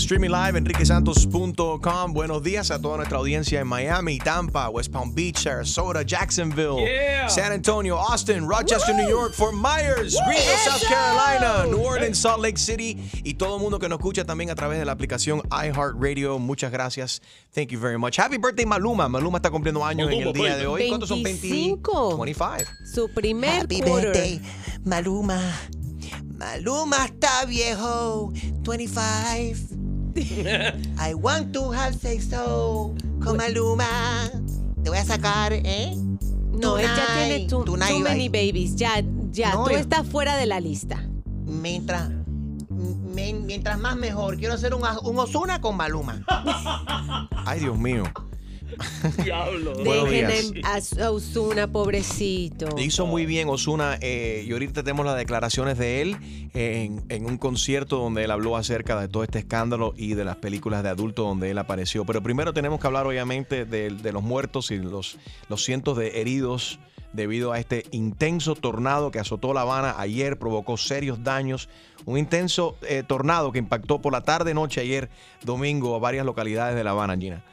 Streaming live, enriquesantos.com. Buenos días a toda nuestra audiencia en Miami, Tampa, West Palm Beach, Sarasota, Jacksonville, Yeah. San Antonio, Austin, Rochester, New York, Fort Myers, Greenville, South Carolina, New Orleans, Salt Lake City y todo el mundo que nos escucha también a través de la aplicación iHeartRadio. Muchas gracias. Thank you very much. Happy birthday, Maluma. Maluma está cumpliendo años en el día de hoy. ¿Cuántos son? 20? 25. 25. Su primer Happy quarter. birthday, Maluma. Maluma está viejo. 25. I want to have sex so con Maluma. Te voy a sacar, ¿eh? No, él ya tiene too, too many babies. Ya, ya, No, tú estás fuera de la lista. Mientras, mientras más mejor. Quiero hacer un, un Osuna con Maluma. Ay, Dios mío. Diablo. Dejen a, a Ozuna, pobrecito. Hizo muy bien Osuna y ahorita tenemos las declaraciones de él en, en un concierto donde él habló acerca de todo este escándalo y de las películas de adulto donde él apareció. Pero primero tenemos que hablar obviamente de, de los muertos y los, los cientos de heridos debido a este intenso tornado que azotó La Habana ayer, provocó serios daños. Un intenso eh, tornado que impactó por la tarde-noche ayer, domingo, a varias localidades de La Habana, Gina.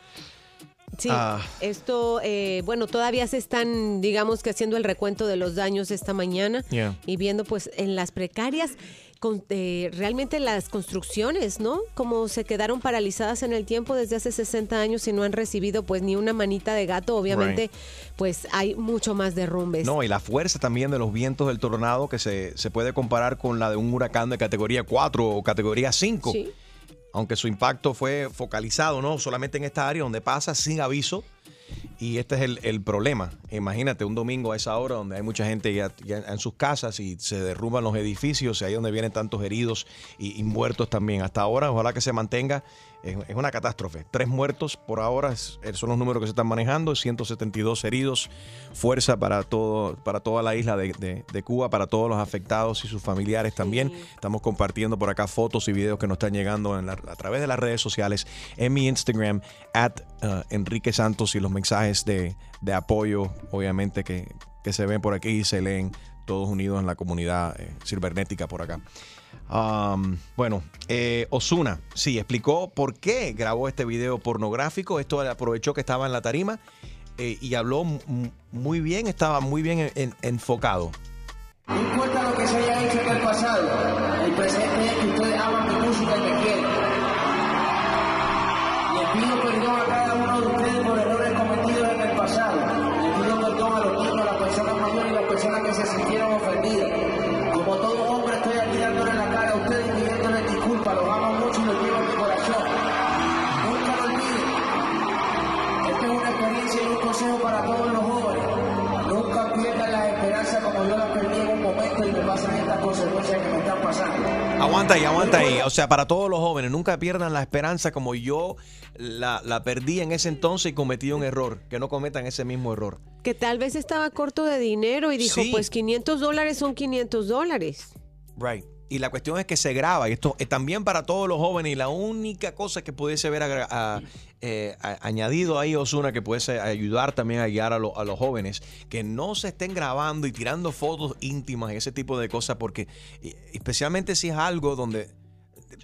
Sí, Ah. esto, eh, bueno, todavía se están, digamos que haciendo el recuento de los daños esta mañana Yeah. y viendo pues en las precarias con, eh, realmente las construcciones, ¿no? Como se quedaron paralizadas en el tiempo desde hace 60 años y no han recibido pues ni una manita de gato, obviamente Right. pues hay mucho más derrumbes. No, y la fuerza también de los vientos del tornado que se, se puede comparar con la de un huracán de categoría 4 o categoría 5. Sí. Aunque su impacto fue focalizado, ¿no? Solamente en esta área donde pasa sin aviso. Y este es el, el problema. Imagínate un domingo a esa hora donde hay mucha gente ya, en sus casas y se derrumban los edificios y ahí donde vienen tantos heridos y, y muertos también. Hasta ahora, ojalá que se mantenga. Es, una catástrofe. Tres muertos por ahora es- son los números que se están manejando. 172 heridos. Fuerza para, todo, para toda la isla de, de- de Cuba, para todos los afectados y sus familiares también. Estamos compartiendo por acá fotos y videos que nos están llegando en la- a través de las redes sociales, en mi Instagram, at uh, Enrique Santos y los mensajes de, de apoyo, obviamente, que, que se ven por aquí y se leen todos unidos en la comunidad eh, cibernética por acá. Um, bueno, eh, Osuna, sí, explicó por qué grabó este video pornográfico. Esto aprovechó que estaba en la tarima eh, y habló muy bien, estaba muy bien en- en- enfocado. No importa lo que se haya hecho en el pasado, el presente es que ustedes aman mi música y me quieren. Aguanta ahí, aguanta ahí. O sea, para todos los jóvenes, nunca pierdan la esperanza como yo la, la perdí en ese entonces y cometí un error. Que no cometan ese mismo error. Que tal vez estaba corto de dinero y dijo, Sí. pues 500 dólares son 500 dólares. Right. Y la cuestión es que se graba, y esto es también para todos los jóvenes, y la única cosa que pudiese haber agra- a- eh, a- añadido ahí Osuna, que pudiese ayudar también a guiar a, a los jóvenes, que no se estén grabando y tirando fotos íntimas y ese tipo de cosas, porque eh, especialmente si es algo donde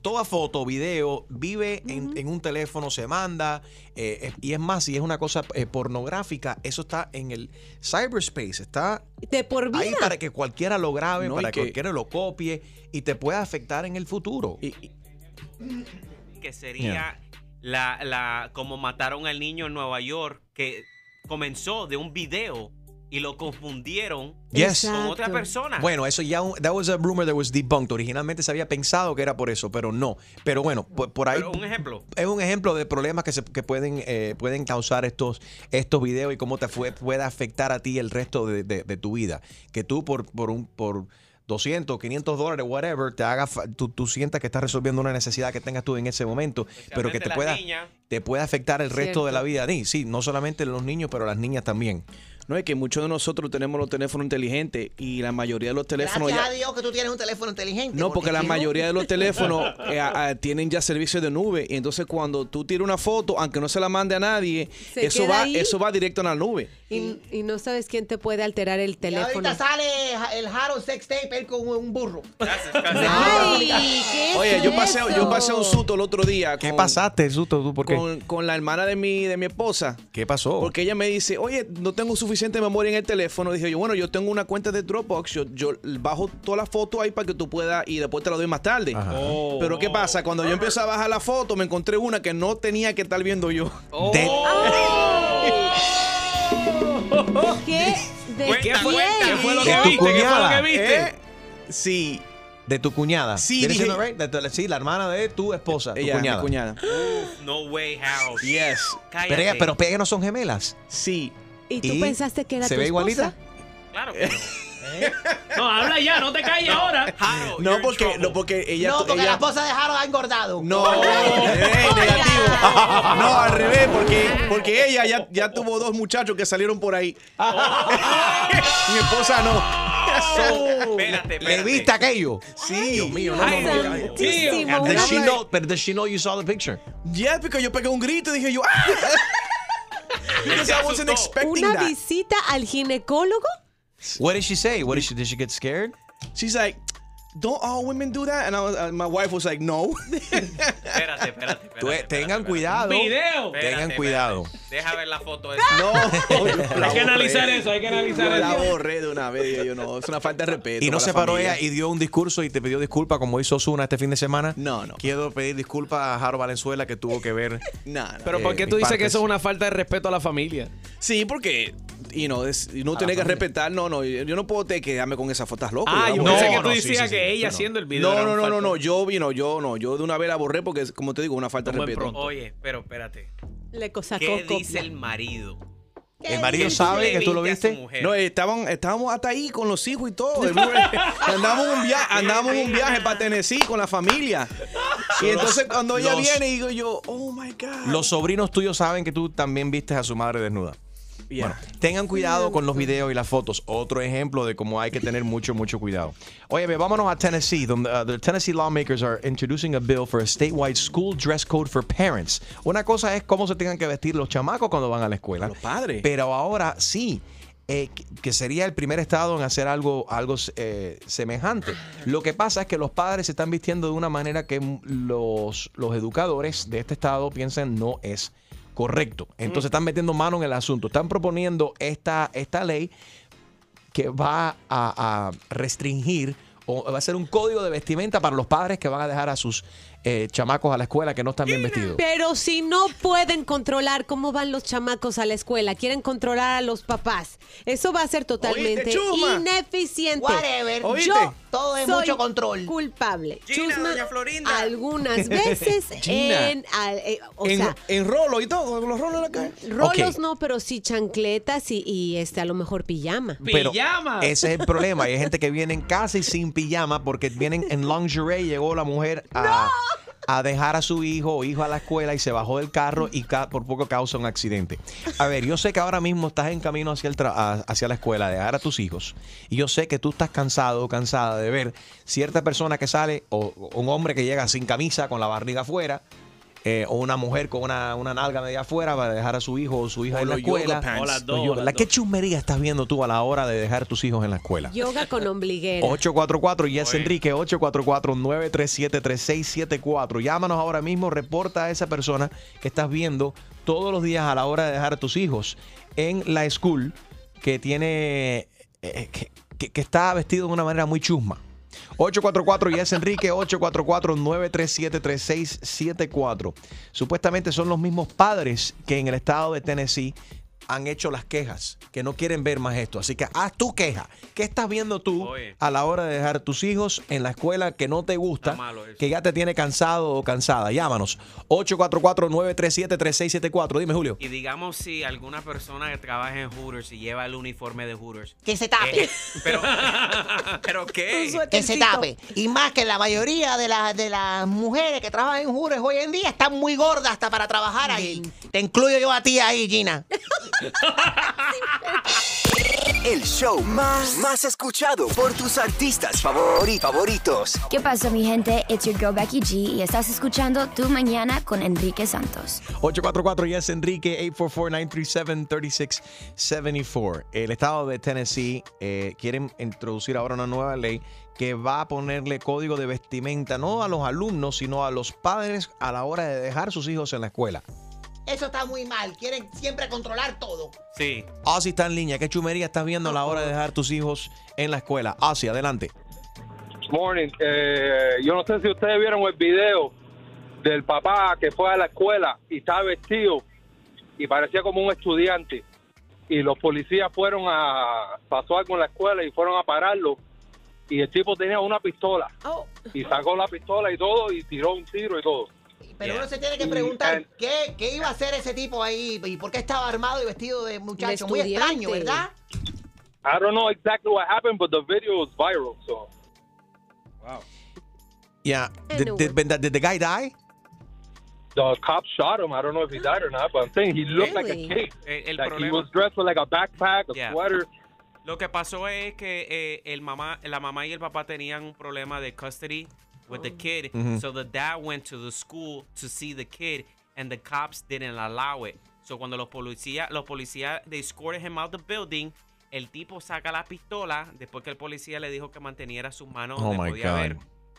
toda foto, video, vive en, en un teléfono, se manda, eh, es- y es más, si es una cosa eh, pornográfica, eso está en el cyberspace, está De por vida. ahí para que cualquiera lo grabe, No, para que que- cualquiera lo copie y te pueda afectar en el futuro. que sería la, la como mataron al niño en Nueva York, que comenzó de un video y lo confundieron Yes. con otra persona. Bueno, eso ya, un- that was a rumor that was debunked. Originalmente se había pensado que era por eso, pero no. Pero bueno, por, por ahí Pero un ejemplo. es un ejemplo de problemas que, se, que pueden, eh, pueden causar estos, estos videos y cómo te fue, puede afectar a ti el resto de, de- de tu vida. Que tú por, por, un, por 200, 500 dólares, whatever, te haga, fa- tú, tú sientas que estás resolviendo una necesidad que tengas tú en ese momento, pero que te pueda, te puede afectar el resto Cierto. de la vida. Sí, sí, no solamente los niños, pero las niñas también. No es que muchos de nosotros tenemos los teléfonos inteligentes y la mayoría de los teléfonos Gracias ya- a Dios que tú tienes un teléfono inteligente. No, porque la si mayoría de los teléfonos eh, a- a- tienen ya servicios de nube y entonces cuando tú tiras una foto, aunque no se la mande a nadie, Se eso va, ahí. eso va directo a la nube. Y, y no sabes quién te puede alterar el Y teléfono. ahorita sale el Harold Sex Tape él con un burro. Ay, ¿qué Oye, es yo pasé, yo pasé un susto el otro día. ¿Qué con- pasaste, Susto? ¿Tú por qué? Con, con la hermana de mi, de mi esposa. ¿Qué pasó? Porque ella me dice, oye, no tengo suficiente memoria en el teléfono. Dije yo, bueno, yo tengo una cuenta de Dropbox. Yo, yo bajo todas las fotos ahí para que tú puedas y después te la doy más tarde. Oh. Pero ¿qué pasa? Cuando yo empecé a bajar la foto, me encontré una que no tenía que estar viendo yo. De- ¿Qué? ¿De. ¿Qué fue lo ¿De que tu viste? ¿Qué fue lo cuñada? que viste? ¿Eh? Sí, de tu cuñada. Sí, ¿Viene dije- siendo right? De tu- sí, la hermana de tu esposa, tu ella, cuñada. mi cuñada. No way, Harold. Yes. Cállate. Pero, ella, pero ella no son gemelas. Sí. ¿Y tú ¿Y pensaste que era ¿Se tu ve esposa? igualita? Claro que no. No, habla ya, no te calles ahora. Harold, No porque, no porque ella. no, porque ella- la esposa de Harold ha engordado. No, eh, negativo. No, al revés, porque, porque ella ya, ya tuvo dos muchachos que salieron por ahí. Mi esposa no. Espérate, espérate. ¿Le viste aquello? Sí. Dios mío, no, no, does she know you saw the picture? Yeah, porque yo pegué un grito y dije yo, ¡ah! Because I wasn't expecting ¿Una that. visita al ginecólogo? What did she say? What did she, did she get scared? She's like, don't all women do that? And I was, uh, my wife was like, no. Espérate, espérate. Espérate, eh, tengan espérate, cuidado. Video. espérate. Tengan Espérate, cuidado. Deja ver la foto esa. No. Hay que analizar eso, hay que analizar Yo la eso. borré de una vez. Yo, no, es una falta de respeto. Y no se la paró familia. ella y dio un discurso y te pidió disculpas como hizo Osuna este fin de semana. No, no. Quiero pedir disculpas a Jaro Valenzuela que tuvo que ver. No, no. Pero Eh, ¿por qué tú dices que eso es una falta de respeto a la familia? Sí, porque y no, es, y no tiene que respetar, no, no, yo no puedo te quedarme con esas fotos locas. Ah, yo No, pensé que no, tú sí, decías sí, que ella no. haciendo el video. No, no, no, no, no, yo vino, yo no, yo de una vez la borré porque como te digo, una falta de respeto. Oye, pero espérate. Le sacó ¿Qué copia. dice el marido? El marido sabe que tú lo viste. No, estaban, estábamos hasta ahí con los hijos y todo. Andamos en un viaje, andamos en un viaje para Tennessee con la familia. Y entonces cuando ella los- viene digo yo, oh my God. Los sobrinos tuyos saben que tú también viste a su madre desnuda. Yeah. Bueno, tengan cuidado con los videos y las fotos. Otro ejemplo de cómo hay que tener mucho, mucho cuidado. Oye, vámonos a Tennessee, donde uh, the Tennessee lawmakers are introducing a bill for a statewide school dress code for parents. Una cosa es cómo se tengan que vestir los chamacos cuando van a la escuela. Los padres. Pero ahora sí. eh, que- sería el primer estado en hacer algo, algo eh, semejante. Lo que pasa es que los padres se están vistiendo de una manera que los, los educadores de este estado piensan no es correcto. Entonces están metiendo mano en el asunto. Están proponiendo esta, esta ley que va a, a restringir o va a ser un código de vestimenta para los padres que van a dejar a sus eh, chamacos a la escuela que no están bien vestidos. Pero si no pueden controlar cómo van los chamacos a la escuela, quieren controlar a los papás, eso va a ser totalmente ineficiente. Whatever. ¿Oíste? Yo Todo es soy mucho control. Culpable. Gina, Chusma, doña Florinda. Algunas veces en, al- eh, o en, sea, en rolo y todo, los rolos en la cara. rolos no, pero sí chancletas y, y, este a lo mejor pijama. Pero Pijama. ese es el problema. Hay gente que vienen casi sin pijama porque vienen en lingerie. Llegó la mujer a, a dejar a su hijo o hijo a la escuela y se bajó del carro y ca- por poco causa un accidente. A ver, yo sé que ahora mismo estás en camino hacia, el a- hacia la escuela de dejar a tus hijos. Y yo sé que tú estás cansado o cansada de ver cierta persona que sale o, o un hombre que llega sin camisa, con la barriga afuera. Eh, o una mujer con una, una nalga media afuera para dejar a su hijo o su hija O en la escuela. pants. O las Los dos, yoga- las ¿La qué chusmería estás viendo tú a la hora de dejar a tus hijos en la escuela? Yoga con ombliguera. 844 Yes Oye. Enrique 844-937-3674. Llámanos ahora mismo, reporta a esa persona que estás viendo todos los días a la hora de dejar a tus hijos en la school que tiene eh, que, que- que está vestido de una manera muy chusma. 844 Yes Enrique 844-937-3674. Supuestamente son los mismos padres que en el estado de Tennessee han hecho las quejas, que no quieren ver más esto. Así que haz tu queja. ¿Qué estás viendo tú Oye. a la hora de dejar a tus hijos en la escuela que no te gusta, que ya te tiene cansado o cansada? Llámanos. 844-937-3674. Dime, Julio. Y digamos si alguna persona que trabaja en Hooters y lleva el uniforme de Hooters. Que se tape. eh, pero, pero qué? Que se tape. Y más que la mayoría de, las de las mujeres que trabajan en Jures hoy en día están muy gordas hasta para trabajar ahí. Te incluyo yo a ti ahí, Gina. el show más, más escuchado por tus artistas favori- favoritos. ¿Qué pasa, mi gente? It's your girl Becky G y estás escuchando Tu Mañana con Enrique Santos. 844 Yes Enrique 844-937-3674. El estado de Tennessee eh, quieren introducir ahora una nueva ley que va a ponerle código de vestimenta no a los alumnos, sino a los padres a la hora de dejar sus hijos en la escuela. Eso está muy mal. Quieren siempre controlar todo. Sí. Ozzy está en línea. ¿Qué chumería estás viendo a la hora de dejar tus hijos en la escuela? Ozzy, adelante. Morning. Eh, yo no sé si ustedes vieron el video del papá que fue a la escuela y estaba vestido y parecía como un estudiante. Y los policías fueron a. pasó algo en la escuela y fueron a pararlo. Y el tipo tenía una pistola. Y sacó la pistola y todo y tiró un tiro y todo. Pero uno se tiene que preguntar ¿qué, qué iba a hacer ese tipo ahí y por qué estaba armado y vestido de muchacho. Muy extraño, ¿verdad? I don't know exactly what happened, but the video was viral. So. Wow. Yeah. Did, did, did, did the guy die? The cop shot him. I don't know if he died or not, but I'm saying he looked like a kid. El- el like he was dressed with like a backpack, a Yeah. sweater. Lo que pasó es que eh, el mamá, la mamá y el papá tenían un problema de custody with the kid. Mhm. So the dad went to the school to see the kid and the cops didn't allow it. So cuando los policías, los policías, they escorted him out the building, el tipo saca la pistola después que el policía le dijo que manteniera sus manos Oh, donde my podía God. ver.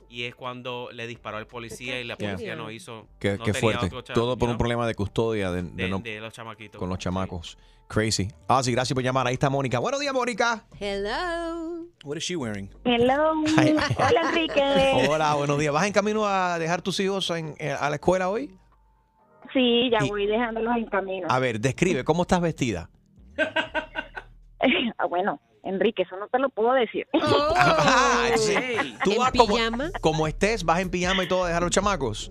Y es cuando le disparó al policía y la Yeah. policía no hizo. Qué, no qué tenía fuerte. Todo por un problema de custodia de, de de, no- de los chamaquitos. con los chamacos. Crazy. Ah, sí, gracias por llamar. Ahí está Mónica. Buenos días, Mónica. Hello. What is she wearing? Hello. Hola, Enrique. Hola, buenos días. ¿Vas en camino a dejar tus hijos en- eh, a la escuela hoy? Sí, ya Y- voy dejándolos en camino. A ver, describe, ¿cómo estás vestida? Ah, bueno, Enrique, eso no te lo puedo decir. Ah, sí. Tú ¿En vas como, pijama? como estés, vas en pijama y todo a dejar a los chamacos.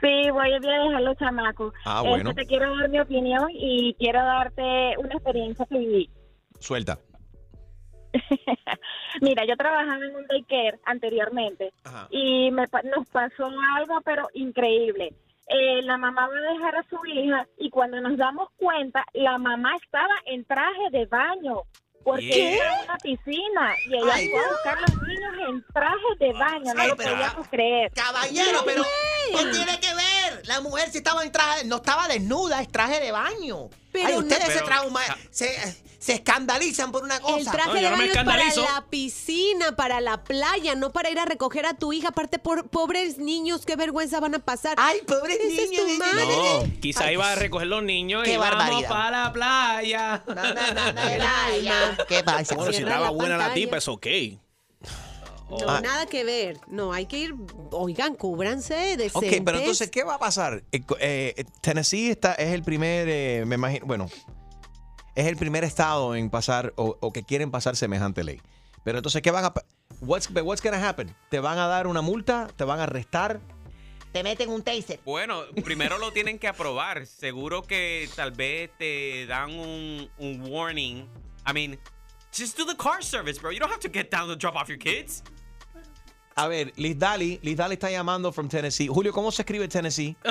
Sí, voy a dejar los chamacos. Ah, Este, bueno. te quiero dar mi opinión y quiero darte una experiencia que viví. Suelta. Mira, yo trabajaba en un daycare anteriormente y me, pa- nos pasó algo, pero increíble. Eh, la mamá va a dejar a su hija y cuando nos damos cuenta, la mamá estaba en traje de baño porque ¿Qué? era una piscina y ella Ay, fue a buscar a los niños en traje de baño, no Ay, lo pero- podíamos creer. Caballero, pero ¿qué tiene que ver? La mujer si estaba en traje, no estaba desnuda, es traje de baño. Pero Ay, ustedes no- se trauma, se, se escandalizan por una cosa. El traje de baño es para la piscina, para la playa, no para ir a recoger a tu hija. Aparte, por, pobres niños, qué vergüenza van a pasar. Ay, pobres es niños, tu madre. No, quizá iba a recoger los niños Qué y vamos barbaridad. para la playa. ¿Qué pasa? Bueno, si estaba la buena la tipa, es ok. No, Ah. nada que ver. No, hay que ir. Oigan, cúbranse de Ok, pero entonces, ¿qué va a pasar? Eh, eh, Tennessee está, es el primer, eh, me imagino, bueno, es el primer estado en pasar o, o que quieren pasar semejante ley. Pero entonces, ¿qué van a... What's, what's gonna happen? ¿Te van a dar una multa? ¿Te van a arrestar? Te meten un taser. Bueno, primero lo tienen que aprobar. Seguro que tal vez te dan un, un warning. I mean, just do the car service, bro. You don't have to get down to drop off your kids. A ver, Liz Daly, Liz Daly está llamando from Tennessee. Julio, ¿cómo se escribe Tennessee?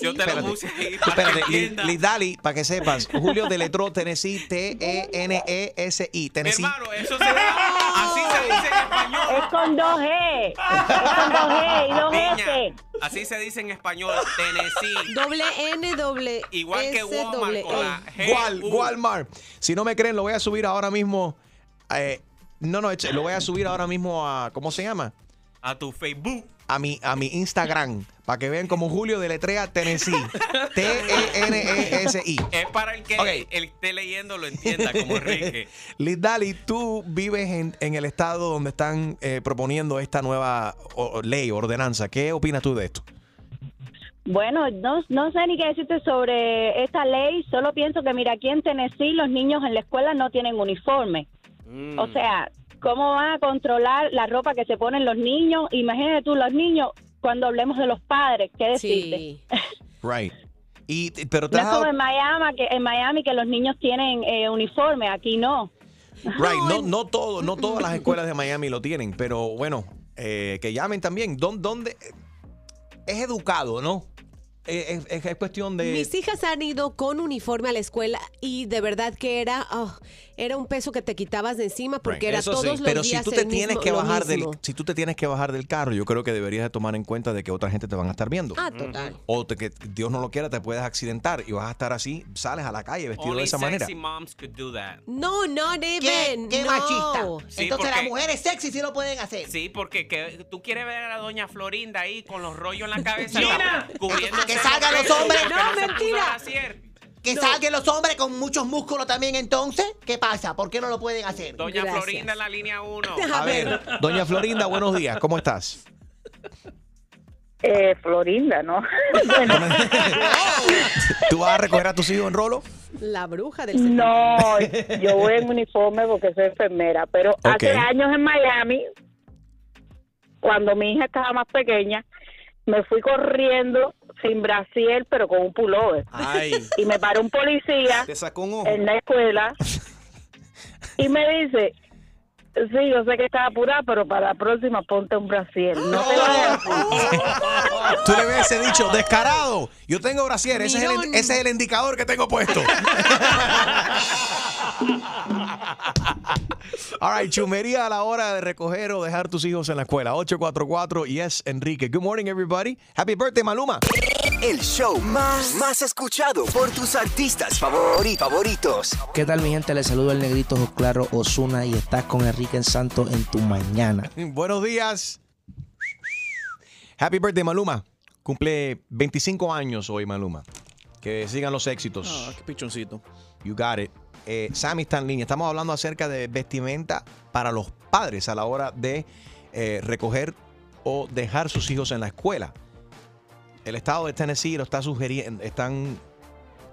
Yo te lo puse ahí para Espérate, que Liz. Liz Daly, para que sepas, Julio deletró Tennessee, E T-E-N-E-S-I, Tennessee. Hermano, eso se así se dice en español. Es con dos G. Es con dos G y dos Niña, S. así se dice en español, Tennessee. Doble N, doble Igual que Walmart doble con E. la G. Wal- Walmart. Si no me creen, lo voy a subir ahora mismo. eh, no, no, lo voy a subir ahora mismo a. ¿Cómo se llama? A tu Facebook. A mi, a mi Instagram. Para que vean como Julio deletrea Tennessee. E T-E-N-E-S-I. Es para el que Ok. el esté leyendo lo entienda como Enrique. Liz Daly, tú vives en, en el estado donde están eh, proponiendo esta nueva o- o ley, ordenanza. ¿Qué opinas tú de esto? Bueno, no, no sé ni qué decirte sobre esta ley, solo pienso que mira, aquí en Tennessee los niños en la escuela no tienen uniforme. O sea, ¿cómo van a controlar la ropa que se ponen los niños? Imagínate tú, los niños, cuando hablemos de los padres, ¿qué decirte? Right. Y, pero No como en Miami, que, en Miami que los niños tienen eh, uniforme, aquí no. Right, no, no todo, no todas las escuelas de Miami lo tienen, pero bueno, eh, que llamen también. ¿Dónde, dónde- es educado, no? Es, es cuestión de... Mis hijas han ido con uniforme a la escuela y de verdad que era, oh, era un peso que te quitabas de encima porque era Eso todos sí. los Pero si tú te el tienes mismo- que bajar del, si tú te tienes que bajar del carro, yo creo que deberías de tomar en cuenta de que otra gente te van a estar viendo. Ah, total. O te- que Dios no lo quiera, te puedes accidentar y vas a estar así, sales a la calle vestido Only de esa manera. moms could do that. No, no, ¿Qué, even. qué no. machista? Sí, Entonces las mujeres sexy sí lo pueden hacer. Sí, porque que, tú quieres ver a la doña Florinda ahí con los rollos en la cabeza. Gina. los salgan los hombres. No, mentira. Que salgan los hombres con muchos músculos también entonces. ¿Qué pasa? ¿Por qué no lo pueden hacer? Doña Florinda en la línea 1. A ver, doña Florinda, buenos días, ¿cómo estás? Eh, Florinda, ¿no? bueno, ¿Tú vas a recoger a tus hijos en rolo? La bruja del no, yo voy en uniforme porque soy enfermera, pero hace años en Miami, cuando mi hija estaba más pequeña, me fui corriendo sin brasier, pero con un pullover. Ay. Y me paró un policía Te sacó un ojo. en la escuela y me dice, sí, yo sé que estás apurada, pero para la próxima ponte un brasier. No te vayas. Tú le hubiese dicho, descarado, yo tengo brasier, ese es, el, ese es el indicador que tengo puesto. All right, chumería a la hora de recoger o dejar tus hijos en la escuela. 844 Yes Enrique. Good morning everybody. Happy birthday Maluma. El show más, más escuchado por tus artistas favori- favoritos. ¿Qué tal mi gente? Les saludo el negrito Claro Osuna y estás con Enrique en Santo en tu mañana. Buenos días. Happy birthday Maluma. Cumple 25 años hoy Maluma. Que sigan los éxitos. Ah, qué pichoncito. You got it. Eh, Sammy está en línea. Estamos hablando acerca de vestimenta para los padres a la hora de eh, recoger o dejar sus hijos en la escuela. El estado de Tennessee lo está sugiriendo, están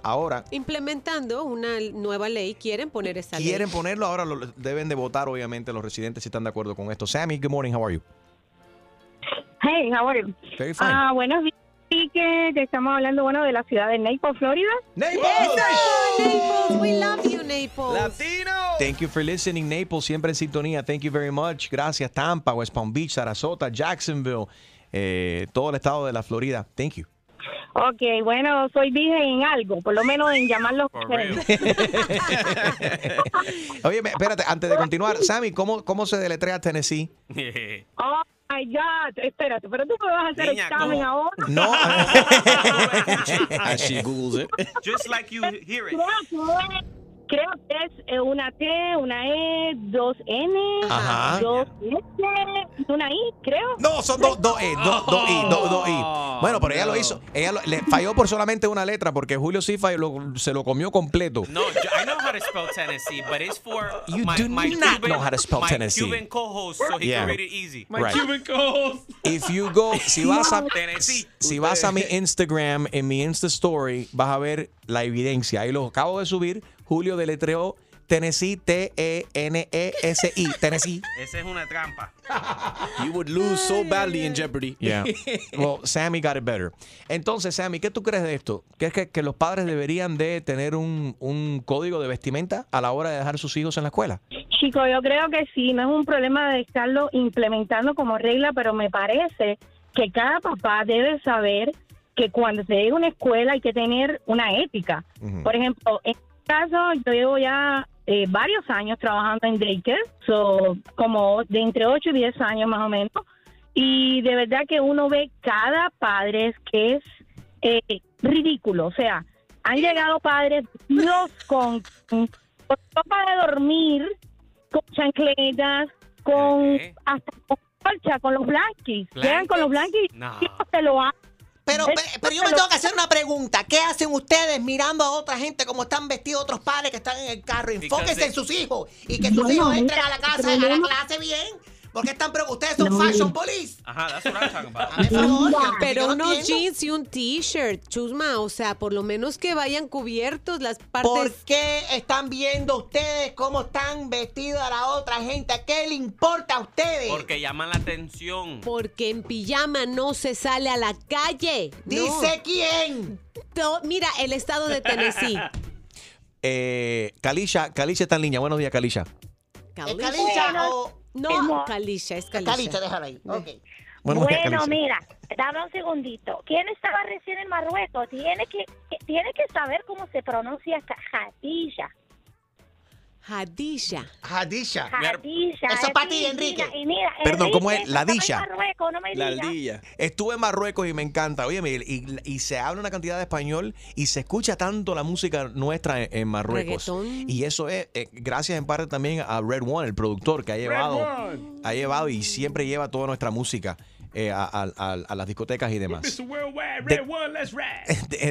ahora, Implementando una nueva ley, quieren poner esa ley. quieren ponerlo, ahora lo, deben de votar obviamente los residentes si están de acuerdo con esto. Sammy, good morning, how are you? Hey, how are you? Very fine. Ah, buenos días. Sí, que te estamos hablando, bueno, de la ciudad de Naples, Florida. Naples, we love you, Naples. Thank you for listening, Naples, siempre en sintonía. Thank you very much. Gracias, Tampa, West Palm Beach, Sarasota, Jacksonville, eh, todo el estado de la Florida. Thank you. Ok, bueno, soy virgen en algo, por lo menos en llamarlos. Oye, espérate, antes de continuar, Sammy, ¿cómo, cómo se deletrea Tennessee? Oh my God, espérate, pero tú me vas a hacer Niña, examen ¿cómo? ahora. No. As she Googles it. Just like you hear it. Creo que, es eh, una T, una E, dos N, Ajá. dos S, y una I, creo. No, son dos dos E, dos dos I, dos dos I. Bueno, pero ella lo hizo. Ella lo- le falló por solamente una letra porque Julio sí falló, lo- se lo comió completo. No, yo- I know how to spell Tennessee, but it's for You my, do my not Cuban, know how to spell my Tennessee. Cuban co-host, so he Yeah. can read it easy. My Right. Cuban If you go, si vas a Tennessee. si vas a mi Instagram, en mi Insta Story, vas a ver la evidencia. Ahí lo acabo de subir. Julio deletreó Tennessee, T-E-N-E-S-I. Tennessee. Esa es una trampa. You would lose so badly in Jeopardy. Yeah. Well, Sammy got it better. Entonces, Sammy, ¿qué tú crees de esto? ¿Crees que, que los padres deberían de tener un, un código de vestimenta a la hora de dejar sus hijos en la escuela? Chico, yo creo que sí, no es un problema de estarlo implementando como regla, pero me parece que cada papá debe saber que cuando se llega a una escuela hay que tener una ética. Por ejemplo, en caso, yo llevo ya eh, varios años trabajando en daycare, so, como de entre 8 y 10 años más o menos, y de verdad que uno ve cada padre que es eh, ridículo, o sea, han llegado padres vestidos con, con ropa de dormir, con chancletas, con hasta con colcha, con los blanquis. Llegan con los blanquis No. y se lo hacen. Pero, pero yo me tengo que hacer una pregunta. ¿Qué hacen ustedes mirando a otra gente como están vestidos otros padres que están en el carro? Enfóquense en sus hijos y que sus Bueno, hijos mira, entren a la casa, a la clase bien. Porque están pre- ustedes son No. fashion police. Ajá, that's what I'm talking about. Pero yo no unos jeans y un t-shirt, chusma, o sea, por lo menos que vayan cubiertos las partes. ¿Por qué están viendo ustedes cómo están vestidos a la otra gente? ¿Qué le importa a ustedes? Porque llaman la atención. Porque en pijama no se sale a la calle. no. ¿Dice quién? To- Mira, el estado de Tennessee. Eh, Kalisha, Kalisha está en línea. Buenos días, Kalisha. ¿Es Calicha o...? No, Kalisha, es Kalisha. Calicha, déjala ahí. Ok. Buenos días, Bueno, Calicia. mira, dame un segundito. ¿Quién estaba recién en Marruecos? Tiene que, que- tiene que saber cómo se pronuncia ca- Jadilla. Hadisha. Hadisha. Jadilla. Eso es pa' ti. Enrique. Y mira, Perdón, ¿cómo es? La estaba en dilla. Marruecos, no me digas. Estuve en Marruecos y me encanta. Oye, Miguel, y, y se habla una cantidad de español y se escucha tanto la música nuestra en, en Marruecos. Reggaetón. Y eso es eh, gracias en parte también a Red One, el productor que ha llevado, ha llevado y siempre lleva toda nuestra música eh, a, a- a- a las discotecas y demás.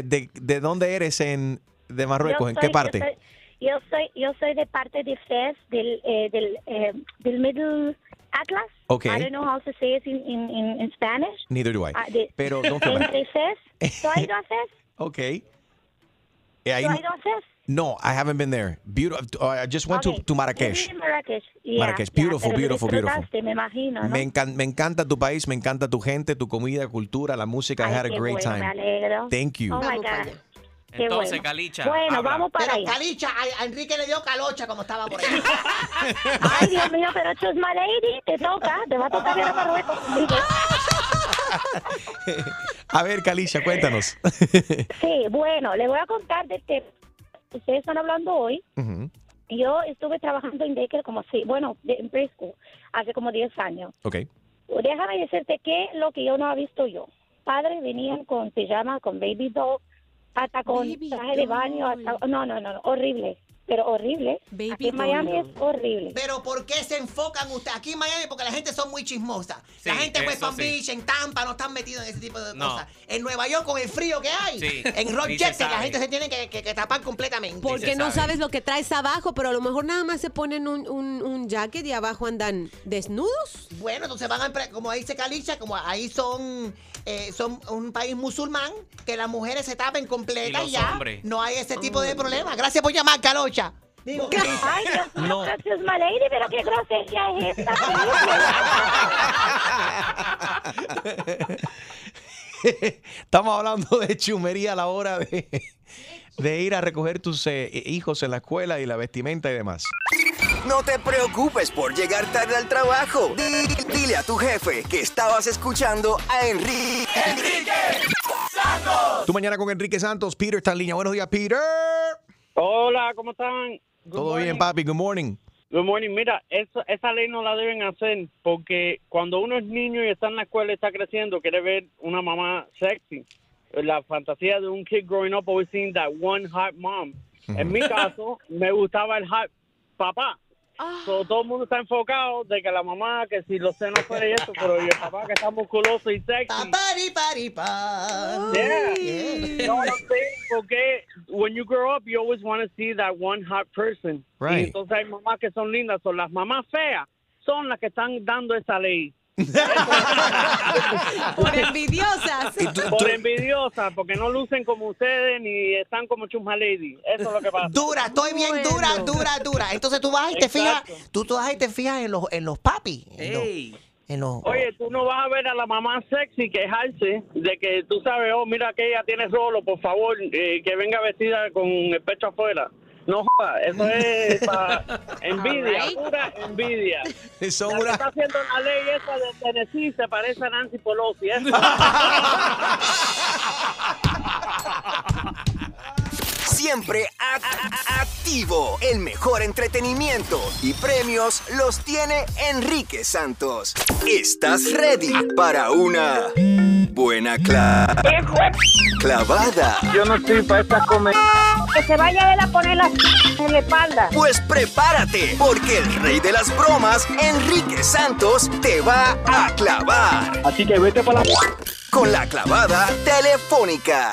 De- dónde eres en de Marruecos? Yo ¿En soy- qué parte? Yo soy, yo soy, de parte de FES, del, eh, del, eh, del Middle Atlas. Ok. I don't know how to say it in, in, in, in Spanish. Neither do I. Ah, de- Pero don't feel. Entre FES. ¿Tú has ido a FES? Ok. Eh, ahí ¿Tú no- has ido a FES? no, I haven't been there. Beautiful. I just went Okay. to, to Marrakech. Marrakech. Yeah, Marrakech. yeah, Beautiful, lo beautiful, beautiful. Me imagino, ¿no? Me, encan- me encanta tu país, me encanta tu gente, tu comida, cultura, la música. I Ay, had a great bueno, time. Me alegro. Thank you. Oh my God. Entonces, bueno. Calicha, Bueno, habla. vamos para Pero allá. Calicha, a, a Enrique le dio calocha como estaba por ahí. Ay, Dios mío, pero Chusma Lady, te toca, te va a tocar ir a Marruecos. a ver, Calicia, cuéntanos. Sí, bueno, le voy a contar de que ustedes están hablando hoy. Ujú. Yo estuve trabajando en daycare como sí, bueno, en preschool hace como 10 años. Ok. Déjame decirte que lo que yo no he visto yo. Padres venían con pijama, con baby doll, hasta con Baby traje de baño, hasta- no, no, no, no, horrible, pero horrible. Baby Aquí en Miami es horrible. Pero ¿por qué se enfocan ustedes aquí en Miami? Porque la gente son muy chismosa. la gente en West Palm sí. Beach, en Tampa, no están metidos en ese tipo de No. cosas. En Nueva York, con el frío que hay, Sí, en se Rochester, la gente se tiene que, que- que tapar completamente. Porque se no sabe. sabes lo que traes abajo, pero a lo mejor nada más se ponen un, un, un jacket y abajo andan desnudos. Bueno, entonces van a, como dice Calicha, como ahí son, eh, son un país musulmán, que las mujeres se tapen completas Y ya hombres. no hay ese tipo de problema. Gracias por llamar, Calocha. Digo, Ay, Dios mío, No. Chusma Lady, pero qué grosería es esta. Estamos hablando de chumería a la hora de, de ir a recoger tus eh, hijos en la escuela y la vestimenta y demás. No te preocupes por llegar tarde al trabajo. Di- dile a tu jefe que estabas escuchando a Enrique. Tú mañana con Enrique Santos. Peter está en línea. Buenos días, Peter. Hola, ¿cómo están? Good Todo morning. bien, papi. Good morning. Good morning. Mira, eso- esa ley no la deben hacer porque cuando uno es niño y está en la escuela y está creciendo, quiere ver una mamá sexy. La fantasía de un kid growing up always seeing that one hot mom. En mi caso, me gustaba el hot papá. So, todo el mundo está enfocado de que la mamá, que si los senos fuera y esto, pero y el papá que está musculoso y sexy. Pari, pari, pa. Yeah. Yeah. What I'm saying? Porque when you grow up, you always want to see that one hot person. Right. Y entonces hay mamás que son lindas, son las mamás feas, son las que están dando esa ley. Por envidiosas. Por envidiosas, porque no lucen como ustedes ni están como Chusma Lady. Eso es lo que pasa. Dura, estoy bien dura, dura, dura. Entonces tú vas y te fijas, tú, tú vas y te fijas en los, en los papis. En los, en los- Oye, tú no vas a ver a la mamá sexy quejarse de que tú sabes, oh, mira que ella tiene rolo, por favor, eh, que venga vestida con el pecho afuera. No joda, eso es pa- envidia, pura envidia. Son La que una- está haciendo la ley esa de Tennessee se parece a Nancy Pelosi. ¿eh? Siempre activo. El mejor entretenimiento y premios los tiene Enrique Santos. ¿Estás ready para una buena cla- clavada? Yo no estoy para esta comedia. Que se vaya a él a poner la en la espalda. Pues prepárate, porque el rey de las bromas, Enrique Santos, te va a clavar. Así que vete para la... Con la clavada telefónica.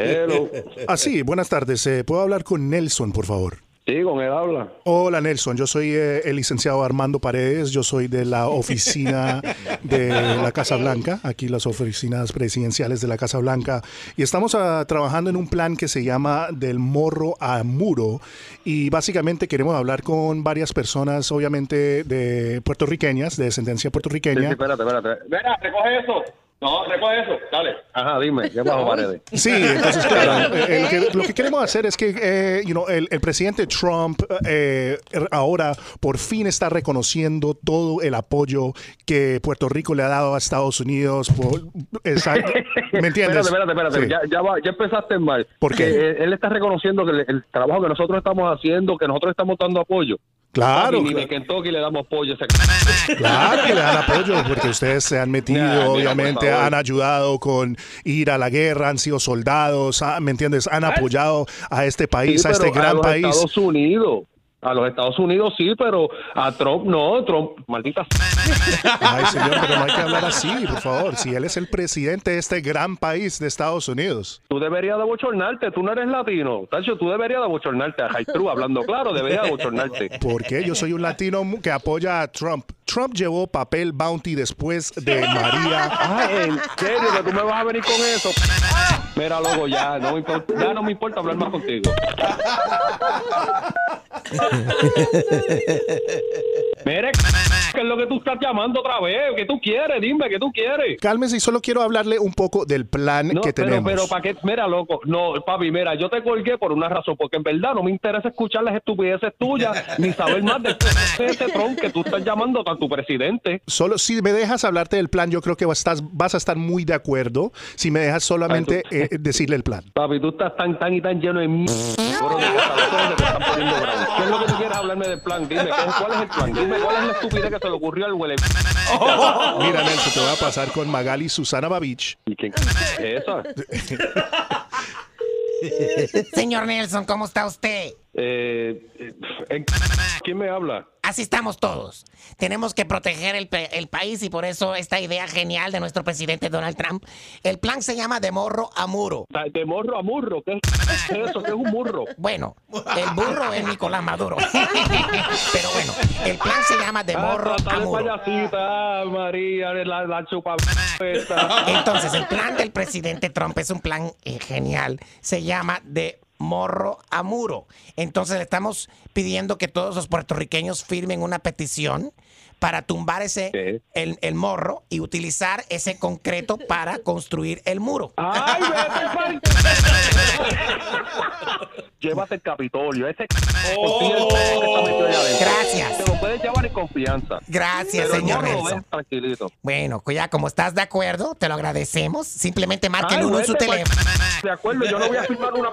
Hello. Ah, sí, buenas tardes. Eh, ¿Puedo hablar con Nelson, por favor? Sí, con él habla. Hola, Nelson. Yo soy eh, el licenciado Armando Paredes. Yo soy de la oficina de la Casa Blanca, aquí las oficinas presidenciales de la Casa Blanca. Y estamos ah, trabajando en un plan que se llama Del Morro a Muro. Y básicamente queremos hablar con varias personas, obviamente de puertorriqueñas, de descendencia puertorriqueña. espérate, espérate. Mira, recoge eso. No, recoge eso, dale. Ajá, dime, ¿qué pasó, Paredes? Sí, entonces, claro, eh, el que- lo que queremos hacer es que eh, you know, el, el presidente Trump eh, ahora por fin está reconociendo todo el apoyo que Puerto Rico le ha dado a Estados Unidos. Por, esa- ¿Me entiendes? Espérate, espérate, espérate. Sí. Ya, ya, va- ya empezaste mal. ¿Por qué? Que, eh, él está reconociendo que el, el trabajo que nosotros estamos haciendo, que nosotros estamos dando apoyo. Claro, Papi, ni claro. de Kentucky le damos apoyo a ese Claro que le dan apoyo porque ustedes se han metido, obviamente, han ayudado con ir a la guerra, han sido soldados, ah, ¿me entiendes? Han apoyado a este país, Sí, a este gran los país. Estados Unidos. A los Estados Unidos sí, pero a Trump no. Trump, maldita. Ay, señor, pero no hay que hablar así, por favor. Si él es el presidente de este gran país de Estados Unidos. Tú deberías de bochornarte, tú no eres latino. Tacho, tú deberías de bochornarte. High True, hablando claro, deberías de bochornarte. ¿Por qué? Yo soy un latino que apoya a Trump. Trump llevó papel bounty después de María. Ay, en serio que tú me vas a venir con eso. Mira, loco, ya no me importa, ya no me importa hablar más contigo. Mire, ¿qué es lo que tú estás llamando otra vez? ¿Qué tú quieres? Dime, ¿qué tú quieres? Cálmese y solo quiero hablarle un poco del plan No, que pero, tenemos. pero, ¿para qué? Mira, loco, no, papi, mira, yo te colgué por una razón, porque en verdad no me interesa escuchar las estupideces tuyas, ni saber más de ese tron que tú estás llamando a tu presidente. Solo si me dejas hablarte del plan, yo creo que vas, a estar muy de acuerdo. Si me dejas solamente eh, decirle el plan. Papi, tú estás tan, tan y tan lleno de mierda. ¿Qué es lo que tú quieres hablarme del plan? Dime, ¿qué es- ¿cuál es el plan? Dime, ¿cuál es la estupidez que se le ocurrió al huele? Mira, Nelson, te voy a pasar con Magali Susana Babich. ¿Y quién es esa? Señor Nelson, ¿cómo está usted? Eh, eh, ¿Quién me habla? Así estamos todos. Tenemos que proteger el, país y por eso esta idea genial de nuestro presidente Donald Trump. El plan se llama de morro a muro. De morro a murro, ¿qué es eso? ¿Qué es un burro? Bueno, el burro es Nicolás Maduro. Pero bueno, el plan se llama de morro Ah, a muro. payasita, María, la, la chupa. Entonces, el plan del presidente Trump es un plan eh, genial. Se llama de morro a muro. Entonces, le estamos pidiendo que todos los puertorriqueños firmen una petición para tumbar ese el, el morro y utilizar ese concreto para construir el muro. ¡Ay, vete Llévate el Capitolio, ese Oh. Gracias. Te lo puedes llevar en confianza. Gracias, Pero señor Nelson. tranquilito. Bueno, pues ya como estás de acuerdo, te lo agradecemos. Simplemente marca el Ay, uno en su teléfono. De acuerdo, yo no voy a firmar una...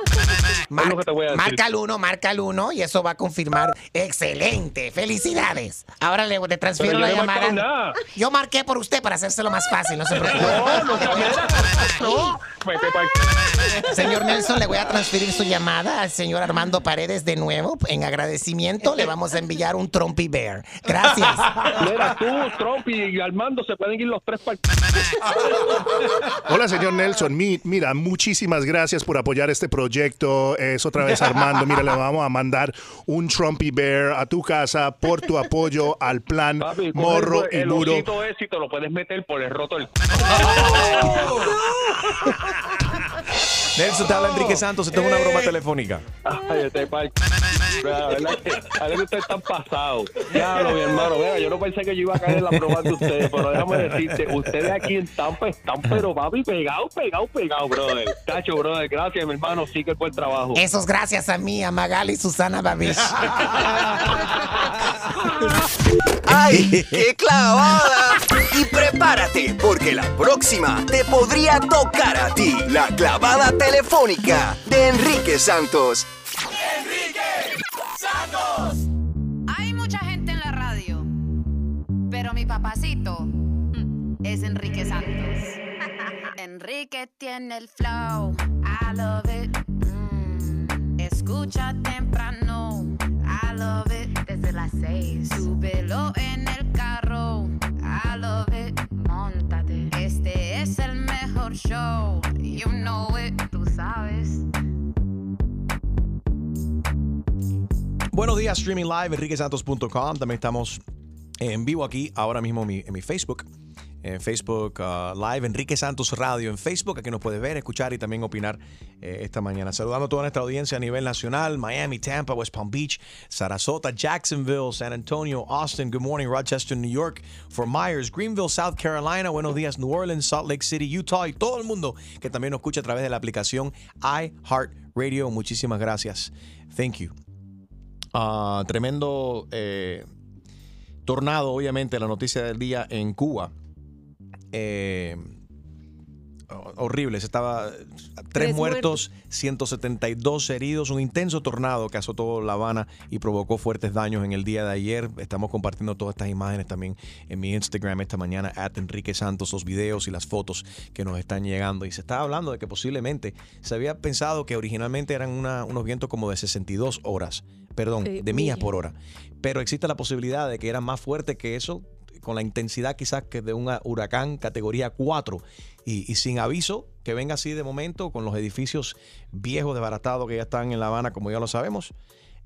voy a decir. Marca el uno, marca el uno y eso va a confirmar. Excelente, felicidades. Ahora le, le transfiero yo la no he marcado llamada. nada. Yo marqué por usted para hacérselo más fácil, no se preocupe. No, no, Señor Nelson, le voy a transferir su llamada al señor Armando Paredes de nuevo. En agradecimiento le vamos a enviar un Trumpy Bear. Gracias. Mira, tú, Trump y Armando se pueden ir los tres para Hola, señor Nelson. Mi- mira, muchísimas gracias por apoyar este proyecto. Es otra vez Armando. Mira, le vamos a mandar un Trumpy Bear a tu casa por tu apoyo al plan Papi, Morro el, y el Muro. osito ese y te lo puedes meter por el roto del... Nelson, te habla Enrique Santos. Esto es una broma telefónica. Ay, este pal... La verdad que a veces ustedes están pasados. Diablo, mi hermano. Mira, yo no pensé que yo iba a caer en la broma de ustedes, pero déjame decirte, ustedes aquí en Tampa están, pero papi, pegados, pegados, pegados, brother. Tacho, brother, gracias, mi hermano. Sigue el buen trabajo. Eso es gracias a mí, a Magali y Susana Babich. ¡Ay, qué clavada! Y prepárate, porque la próxima te podría tocar a ti. La clavada telefónica de Enrique Santos. Hay mucha gente en la radio, pero mi papacito mm, es Enrique Santos. Enrique tiene el flow, I love it. Mm, Escucha temprano, I love it. Desde las seis, súbelo en el carro, show, you know it, tú sabes. Buenos días, streaming live, enriquesantos.com. También estamos en vivo aquí ahora mismo en mi, en mi Facebook, en Facebook uh, Live, Enrique Santos Radio en Facebook. Aquí nos puedes ver, escuchar y también opinar eh, esta mañana. Saludando a toda nuestra audiencia a nivel nacional: Miami, Tampa, West Palm Beach, Sarasota, Jacksonville, San Antonio, Austin. Good morning, Rochester, New York, Fort Myers, Greenville, South Carolina. Buenos días, New Orleans, Salt Lake City, Utah y todo el mundo que también nos escucha a través de la aplicación iHeartRadio. Muchísimas gracias. Thank you. Ah, tremendo eh, tornado, obviamente, la noticia del día en Cuba. Eh, ho- horrible, se estaba tres, Tres muertos, 172 heridos, un intenso tornado que azotó La Habana y provocó fuertes daños en el día de ayer. Estamos compartiendo todas estas imágenes también en mi Instagram esta mañana, at Enrique Santos, los videos y las fotos que nos están llegando. Y se estaba hablando de que posiblemente se había pensado que originalmente eran una- unos vientos como de 62 horas, perdón, de millas millas. por hora. Pero existe la posibilidad de que eran más fuertes que eso, con la intensidad quizás que de un huracán categoría 4 y, y sin aviso que venga así de momento con los edificios viejos desbaratados que ya están en La Habana, como ya lo sabemos.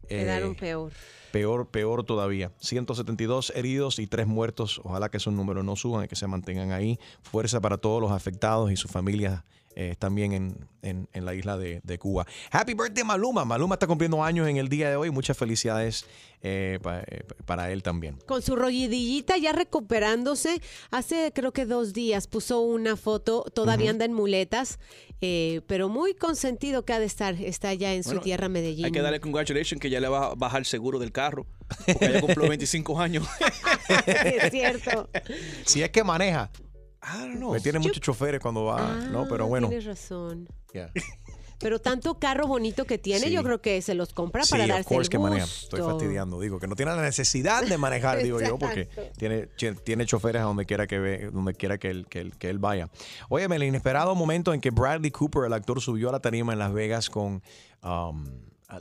eh, Quedaron peor. Peor, peor todavía. 172 heridos y 3 muertos. Ojalá que esos números no suban y que se mantengan ahí. Fuerza para todos los afectados y sus familias eh, también en, en- en la isla de, de Cuba. Happy birthday Maluma. Maluma está cumpliendo años en el día de hoy. Muchas felicidades eh, pa- eh, para él también. Con su rodillita ya recuperándose, hace creo que dos días puso una foto, todavía anda en muletas, eh, pero muy consentido que ha de estar, está ya en su tierra Medellín. Hay que darle congratulations que ya le va a bajar el seguro del carro. Porque ya cumplió 25 años. es cierto. Si es que maneja. Know. Me tiene muchos choferes cuando va, ¿no? Pero bueno. Ah, Tienes razón. Yeah. Pero tanto carro bonito que tiene, Sí. yo creo que se los compra Sí, para darse el que maneja. Estoy fastidiando. Digo que no tiene la necesidad de manejar, digo yo, porque tiene, tiene choferes a donde quiera que ve, donde quiera que él, que él, que él vaya. Óyeme, el inesperado momento en que Bradley Cooper, el actor, subió a la tarima en Las Vegas con um,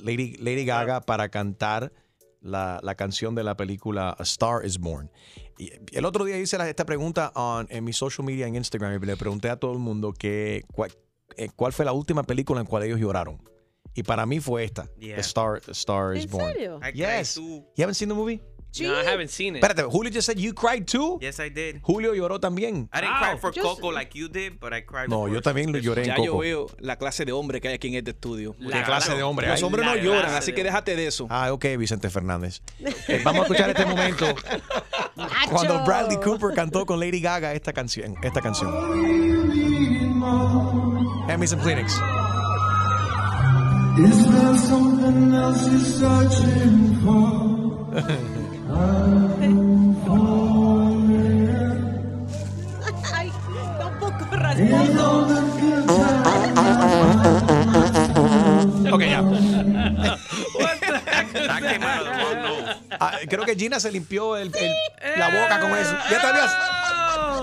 Lady, Lady Gaga para cantar la, la canción de la película A Star is Born. Y el otro día hice la- esta pregunta on- en mi social media en Instagram y le pregunté a todo el mundo que, cuál, eh, cuál fue la última película en cual ellos lloraron. Y para mí fue esta, Yeah. The Star, Star is ¿En Born. serio? Yes. You haven't seen the movie? No, I haven't seen it. Espérate, Julio just said you cried too. Yes, I did. Julio lloró también. I didn't cry for Coco like you did, but I cried No, yo también lo lloré en Ya yo Coco. veo la clase de hombre que hay aquí en este estudio. ¿Qué clase de hombre Los hombres no La lloran, así que déjate de eso. Ah, ok, Vicente Fernández. Eh, vamos a escuchar este momento cuando Bradley Cooper cantó con Lady Gaga esta canción. Esta canción. Hand me some Kleenex. Is there something else you're searching for? I'm falling. Ay, tampoco good Ok, ya. Nose. Ah, creo que Gina se limpió el- el- la boca con eso. Ya te habías-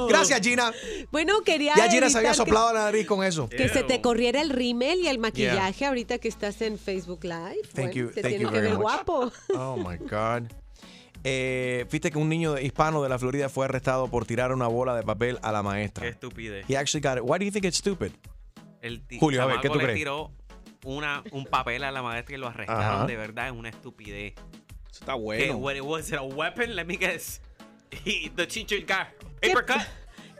Gracias, Gina. Bueno, quería Ya Gina se había evitar que- soplado la nariz con eso. Que se te corriera el rímel y el maquillaje ahorita que estás en Facebook Live. Thank Bueno, you, te thank tiene you que very ver much. guapo. Oh my God. Eh, Viste que un niño hispano de la Florida fue arrestado por tirar una bola de papel a la maestra. Qué estupidez. He actually got it. Why do you think it's stupid? El Julio, a ver, ¿qué tú le crees? tiró una, un papel a la maestra y lo arrestaron. Ajá. De verdad, es una estupidez. Está ¿Qué? bueno. What, was it a weapon? Let me guess. He, the teacher got paper cut.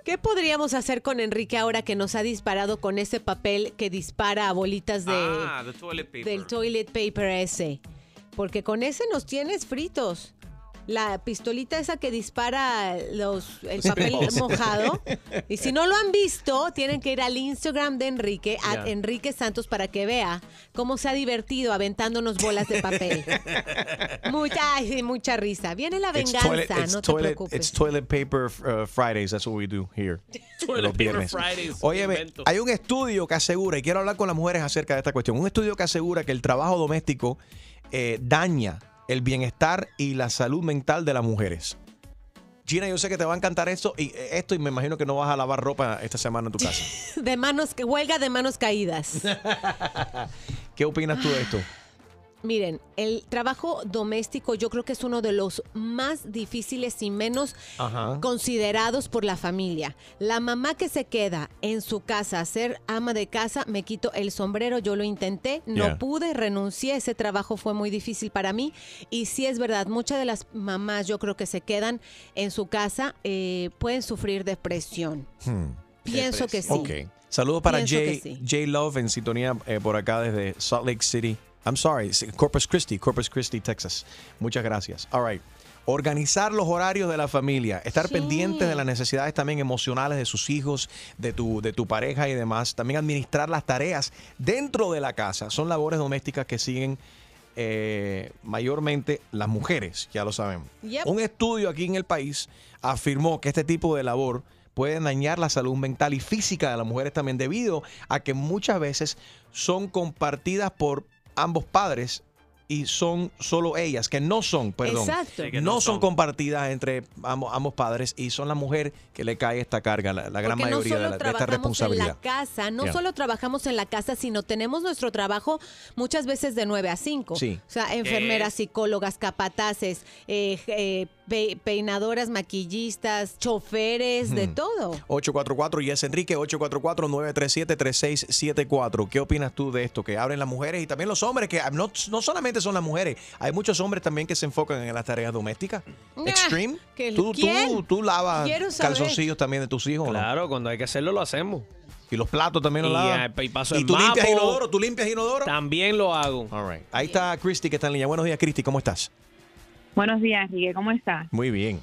¿Qué podríamos hacer con Enrique ahora que nos ha disparado con ese papel que dispara a bolitas de, Ah, the toilet paper. del toilet paper ese? Porque con ese nos tienes fritos. La pistolita esa que dispara los, el papel mojado. Y si no lo han visto, tienen que ir al Instagram de Enrique. Enrique Santos, para que vea cómo se ha divertido aventándonos bolas de papel. Mucha, ay, mucha risa. Viene la It's venganza, toilet, it's no te toilet, preocupes. it's toilet paper uh, Fridays. That's what we do here. Toilet los paper viernes. Fridays, hay un estudio que asegura, y quiero hablar con las mujeres acerca de esta cuestión, un estudio que asegura que el trabajo doméstico eh, daña el bienestar y la salud mental de las mujeres. Gina, yo sé que te va a encantar esto y eh, esto y me imagino que no vas a lavar ropa esta semana en tu casa. De manos, que huelga de manos caídas. ¿Qué opinas tú de esto? Miren, el trabajo doméstico yo creo que es uno de los más difíciles y menos Ajá. considerados por la familia. La mamá que se queda en su casa a ser ama de casa, me quito el sombrero, yo lo intenté, no Yeah. pude, renuncié, ese trabajo fue muy difícil para mí. Y sí es verdad, muchas de las mamás yo creo que se quedan en su casa eh, pueden sufrir depresión. Hmm. Pienso que sí. Saludos para Jay, sí. Jay Love en sintonía eh, por acá desde Salt Lake City. I'm sorry, Corpus Christi, Corpus Christi, Texas. Muchas gracias. All right. Organizar los horarios de la familia, estar Sí. pendientes de las necesidades también emocionales de sus hijos, de tu, de tu pareja y demás. También administrar las tareas dentro de la casa. Son labores domésticas que siguen eh, mayormente las mujeres, ya lo sabemos. Yep. Un estudio aquí en el país afirmó que este tipo de labor puede dañar la salud mental y física de las mujeres también debido a que muchas veces son compartidas por ambos padres y son solo ellas, que no son, perdón, Exacto. Sí, que no, no son son. compartidas entre ambos, ambos padres y son la mujer que le cae esta carga, la, la gran Porque mayoría no de, la- de esta trabajamos responsabilidad. en la casa, no Yeah. solo trabajamos en la casa, sino tenemos nuestro trabajo muchas veces de 9 a 5. Sí. O sea, enfermeras, psicólogas, capataces, eh, eh, pe- peinadoras, maquillistas, choferes, de todo. 844 y es Enrique 844-937-3674. ¿Qué opinas tú de esto? Que abren las mujeres y también los hombres, que no, no solamente son las mujeres, hay muchos hombres también que se enfocan en las tareas domésticas. Extreme. que- ¿Tú, tú, ¿quién? tú lavas Quiero saber. calzoncillos también de tus hijos, ¿o no? Claro, cuando hay que hacerlo, lo hacemos. Y los platos también los y, lavas. eh, y paso ¿Y el tú limpias mapo. inodoro? ¿Tú limpias inodoro? También lo hago. All right. Ahí está Christy que está en línea. Buenos días, Christy. ¿Cómo estás? Buenos días, Enrique. ¿Cómo estás? Muy bien.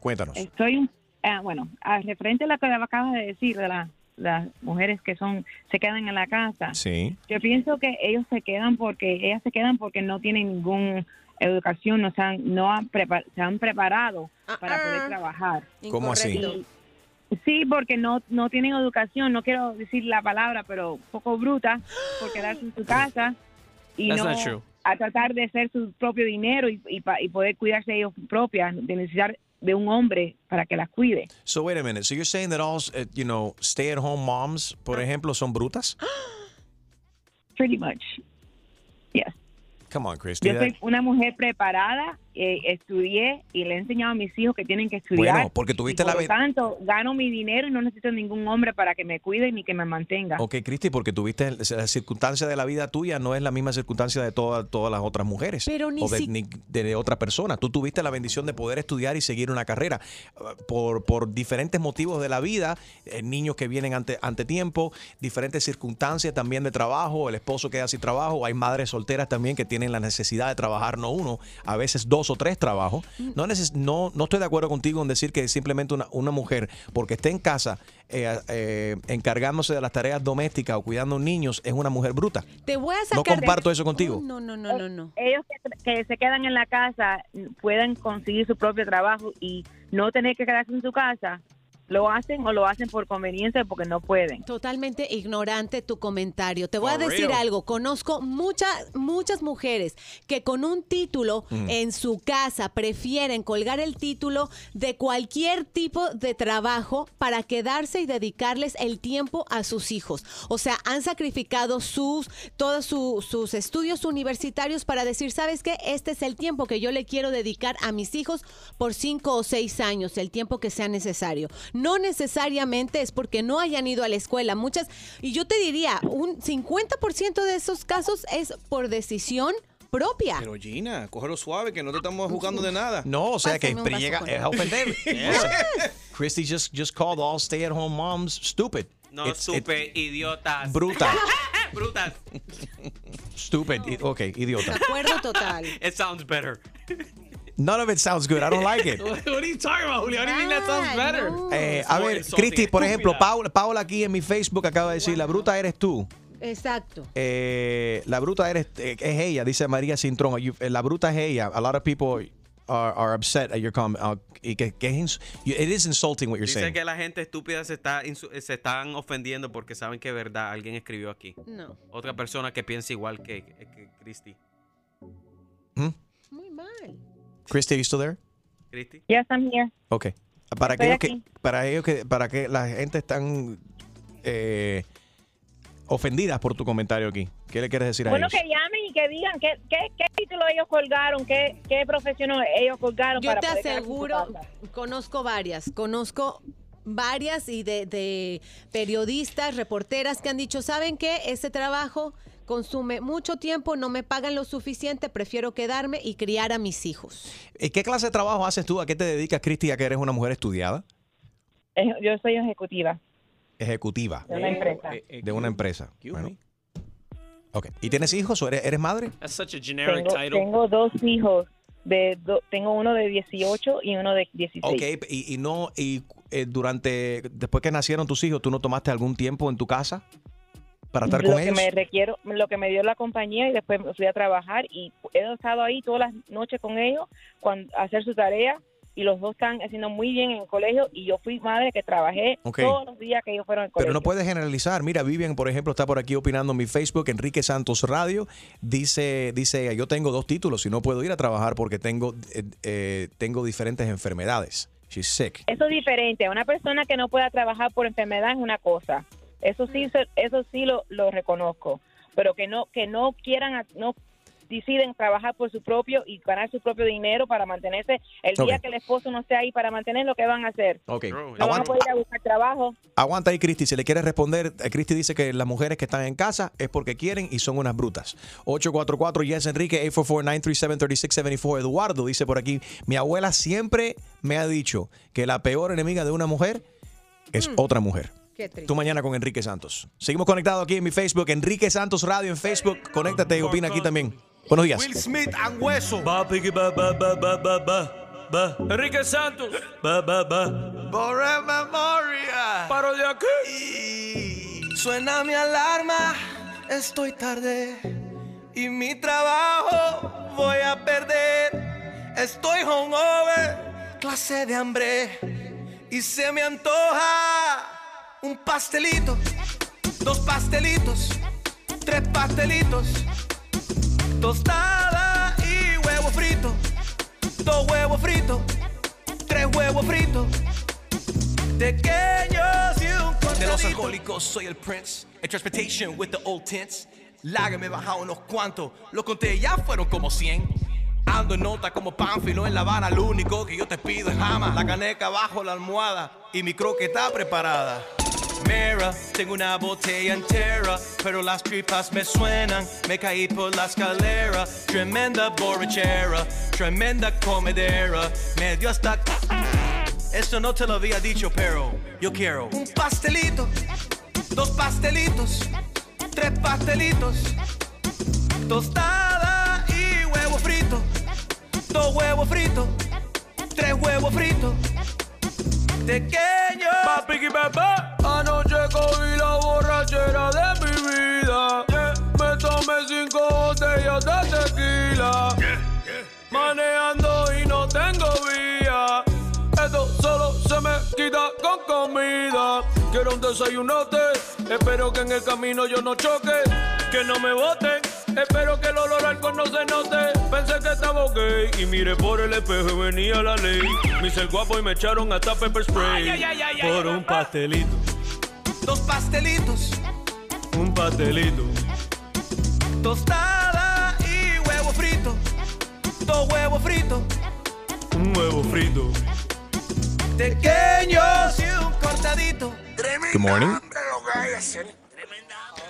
Cuéntanos. Estoy, un- ah, bueno, a referente a lo que acabas de decir de la- las mujeres que son se quedan en la casa. Sí. Yo pienso que ellos se quedan porque ellas se quedan porque no tienen ninguna educación, no se han, no han prepa- se han preparado para poder trabajar. ¿Cómo así? Y- Sí, porque no, no tienen educación, no quiero decir la palabra, pero un poco bruta por quedarse en su casa y That's no not true. a tratar de hacer su propio dinero y, y, pa- y poder cuidarse ellos propias, de necesitar de un hombre para que las cuide. So wait a minute. So you're saying that all, uh, you know, stay-at-home moms, por ejemplo, son brutas? Pretty much. Yes. Come on, Christy. Yo soy una mujer preparada, eh, estudié y le he enseñado a mis hijos que tienen que estudiar. Bueno, porque tuviste y la por ve- lo tanto, gano mi dinero y no necesito ningún hombre para que me cuide ni que me mantenga. Ok, Cristi, porque tuviste la circunstancia de la vida tuya no es la misma circunstancia de todas todas las otras mujeres Pero ni o de, si- ni de otra persona. Tú tuviste la bendición de poder estudiar y seguir una carrera Uh, por, por diferentes motivos de la vida, eh, niños que vienen ante, ante tiempo, diferentes circunstancias también de trabajo, el esposo queda sin trabajo, hay madres solteras también que tienen la necesidad de trabajar no uno, a veces dos o tres trabajos. No, neces- no, no estoy de acuerdo contigo en decir que simplemente una, una mujer, porque esté en casa eh, eh, encargándose de las tareas domésticas o cuidando niños, es una mujer bruta. Te voy a No sacar de- comparto eso contigo. No, no, no, no, no. Ellos que, que se quedan en la casa pueden conseguir su propio trabajo y no tener que quedarse en su casa. Lo hacen o lo hacen por conveniencia o porque no pueden. Totalmente ignorante tu comentario. Te voy a decir real. algo. Conozco muchas, muchas mujeres que con un título Mm. en su casa prefieren colgar el título de cualquier tipo de trabajo para quedarse y dedicarles el tiempo a sus hijos. O sea, han sacrificado sus, todos su- sus estudios universitarios para decir, ¿sabes qué? Este es el tiempo que yo le quiero dedicar a mis hijos por cinco o seis años, el tiempo que sea necesario. No necesariamente es porque no hayan ido a la escuela. Muchas, y yo te diría, un 50% de esos casos es por decisión propia. Pero Gina, cógelo suave, que no te estamos jugando de nada. No, o sea que Pásame llega con es a ofender. Christy just, just called all stay-at-home moms stupid. No, It's- it's super idiotas. brutal. Brutas. Stupid. Ok, idiota. acuerdo total. It sounds better. None of it sounds good. I don't like it. What are you talking about, Julio? How do you mean that sounds better? Eh, a ver, Cristi, por ejemplo, Paula, Paula aquí en mi Facebook acaba de decir, la bruta eres tú. Exacto. Eh, la bruta eres, eh, es ella, dice María Cintrón. Eh, La bruta es ella. A lot of people are, are upset at your comment. uh, y que, que es it is insulting what you're Dice saying. que la gente estúpida se, está se están ofendiendo porque saben que es verdad. Alguien escribió aquí. No. Otra persona que piensa igual que, que Christy. Muy mal. Christy, are you still there? Christy. Yes, I'm here. Ok. Para Estoy aquellos que, aquí. para ellos que, para que la gente están eh, ofendidas por tu comentario aquí. ¿Qué le quieres decir a Bueno, ellos? que llamen y que digan qué, qué, qué título ellos colgaron, qué, qué profesión ellos colgaron. Yo para te poder aseguro, conozco varias, conozco varias y de, de periodistas, reporteras que han dicho, ¿saben qué? Ese trabajo consume mucho tiempo, no me pagan lo suficiente, prefiero quedarme y criar a mis hijos. ¿Y ¿Qué clase de trabajo haces tú? ¿A qué te dedicas, Cristi, ya que eres una mujer estudiada? Eh, Yo soy ejecutiva Ejecutiva de una empresa. de una empresa. Bueno. ¿Y tienes hijos o eres, eres madre? That's such a generic Tengo, title. tengo dos hijos. De do- tengo uno de 18 y uno de 16. Ok, y, y no, y eh, durante, después que nacieron tus hijos, ¿tú no tomaste algún tiempo en tu casa para estar lo con que ellos? me requiero, lo que me dio la compañía y después fui a trabajar y he estado ahí todas las noches con ellos cuando hacer su tarea y los dos están haciendo muy bien en el colegio y yo fui madre que trabajé Ok. todos los días que ellos fueron al colegio. Pero no puedes generalizar. Mira, Vivian, por ejemplo, está por aquí opinando en mi Facebook, Enrique Santos Radio. Dice, dice, ella, yo tengo dos títulos y no puedo ir a trabajar porque tengo, eh, eh, tengo diferentes enfermedades. She's sick. Eso es diferente. Una persona que no pueda trabajar por enfermedad es una cosa. Eso sí, se- eso sí lo, lo reconozco. Pero que no, que no quieran, no deciden trabajar por su propio y ganar su propio dinero para mantenerse. El día que el esposo no esté ahí para mantener, ¿qué van a hacer? Ok. No van a Aguanta, poder ir a buscar trabajo. aguanta ahí, Cristi. Si le quieres responder, eh, Cristi dice que las mujeres que están en casa es porque quieren y son unas brutas. 844 Yes Enrique, 844-937-3674. Eduardo dice por aquí, mi abuela siempre me ha dicho que la peor enemiga de una mujer es otra mujer. Qué triste. Tú mañana con Enrique Santos. Seguimos conectados aquí en mi Facebook, Enrique Santos Radio en Facebook. Conéctate y opina aquí también. Buenos días. Smith and Hueso. Ba, ba, ba, ba, ba, ba. Enrique Santos. Ba, ba, ba. Borre memoria. Paro de aquí. Suena mi alarma, estoy tarde y mi trabajo voy a perder. Estoy hungover, clase de hambre y se me antoja un pastelito, dos pastelitos, tres pastelitos, tostada y huevo frito, dos huevos fritos, tres huevos fritos, pequeños y un De los alcohólicos soy el prince. En transportation with the old tints. Lager me he bajado unos cuantos. Lo conté, ya fueron como 100. Ando en nota como Pánfilo en La Habana. Lo único que yo te pido es jamás. La caneca bajo la almohada. Y mi croqueta preparada. Mira, tengo una botella entera, pero las tripas me suenan. Me caí por la escalera. Tremenda borrachera, tremenda comedera. Me dio hasta. Eso no te lo había dicho, pero yo quiero. Un pastelito, dos pastelitos, tres pastelitos, tostada y huevo frito, dos huevos fritos, tres huevos fritos, pequeños. Papi, que bebé, anoche cogí la borrachera de mi vida. Yeah, Me tomé cinco botellas de tequila. Manejando y no tengo vía. Esto solo se me quita con comida. Quiero un desayunote. Espero que en el camino yo no choque. Que no me boten. Espero que el olor al alcohol no se note. Pensé que estaba gay y miré por el espejo y venía la ley. Me hice el guapo y me echaron hasta pepper spray. Ay, ay, ay, ay, por ay, un pastelito, Dos pastelitos, un pastelito. tostada y huevo frito, dos huevos fritos, Un huevo frito. pequeños y un cortadito. Good morning.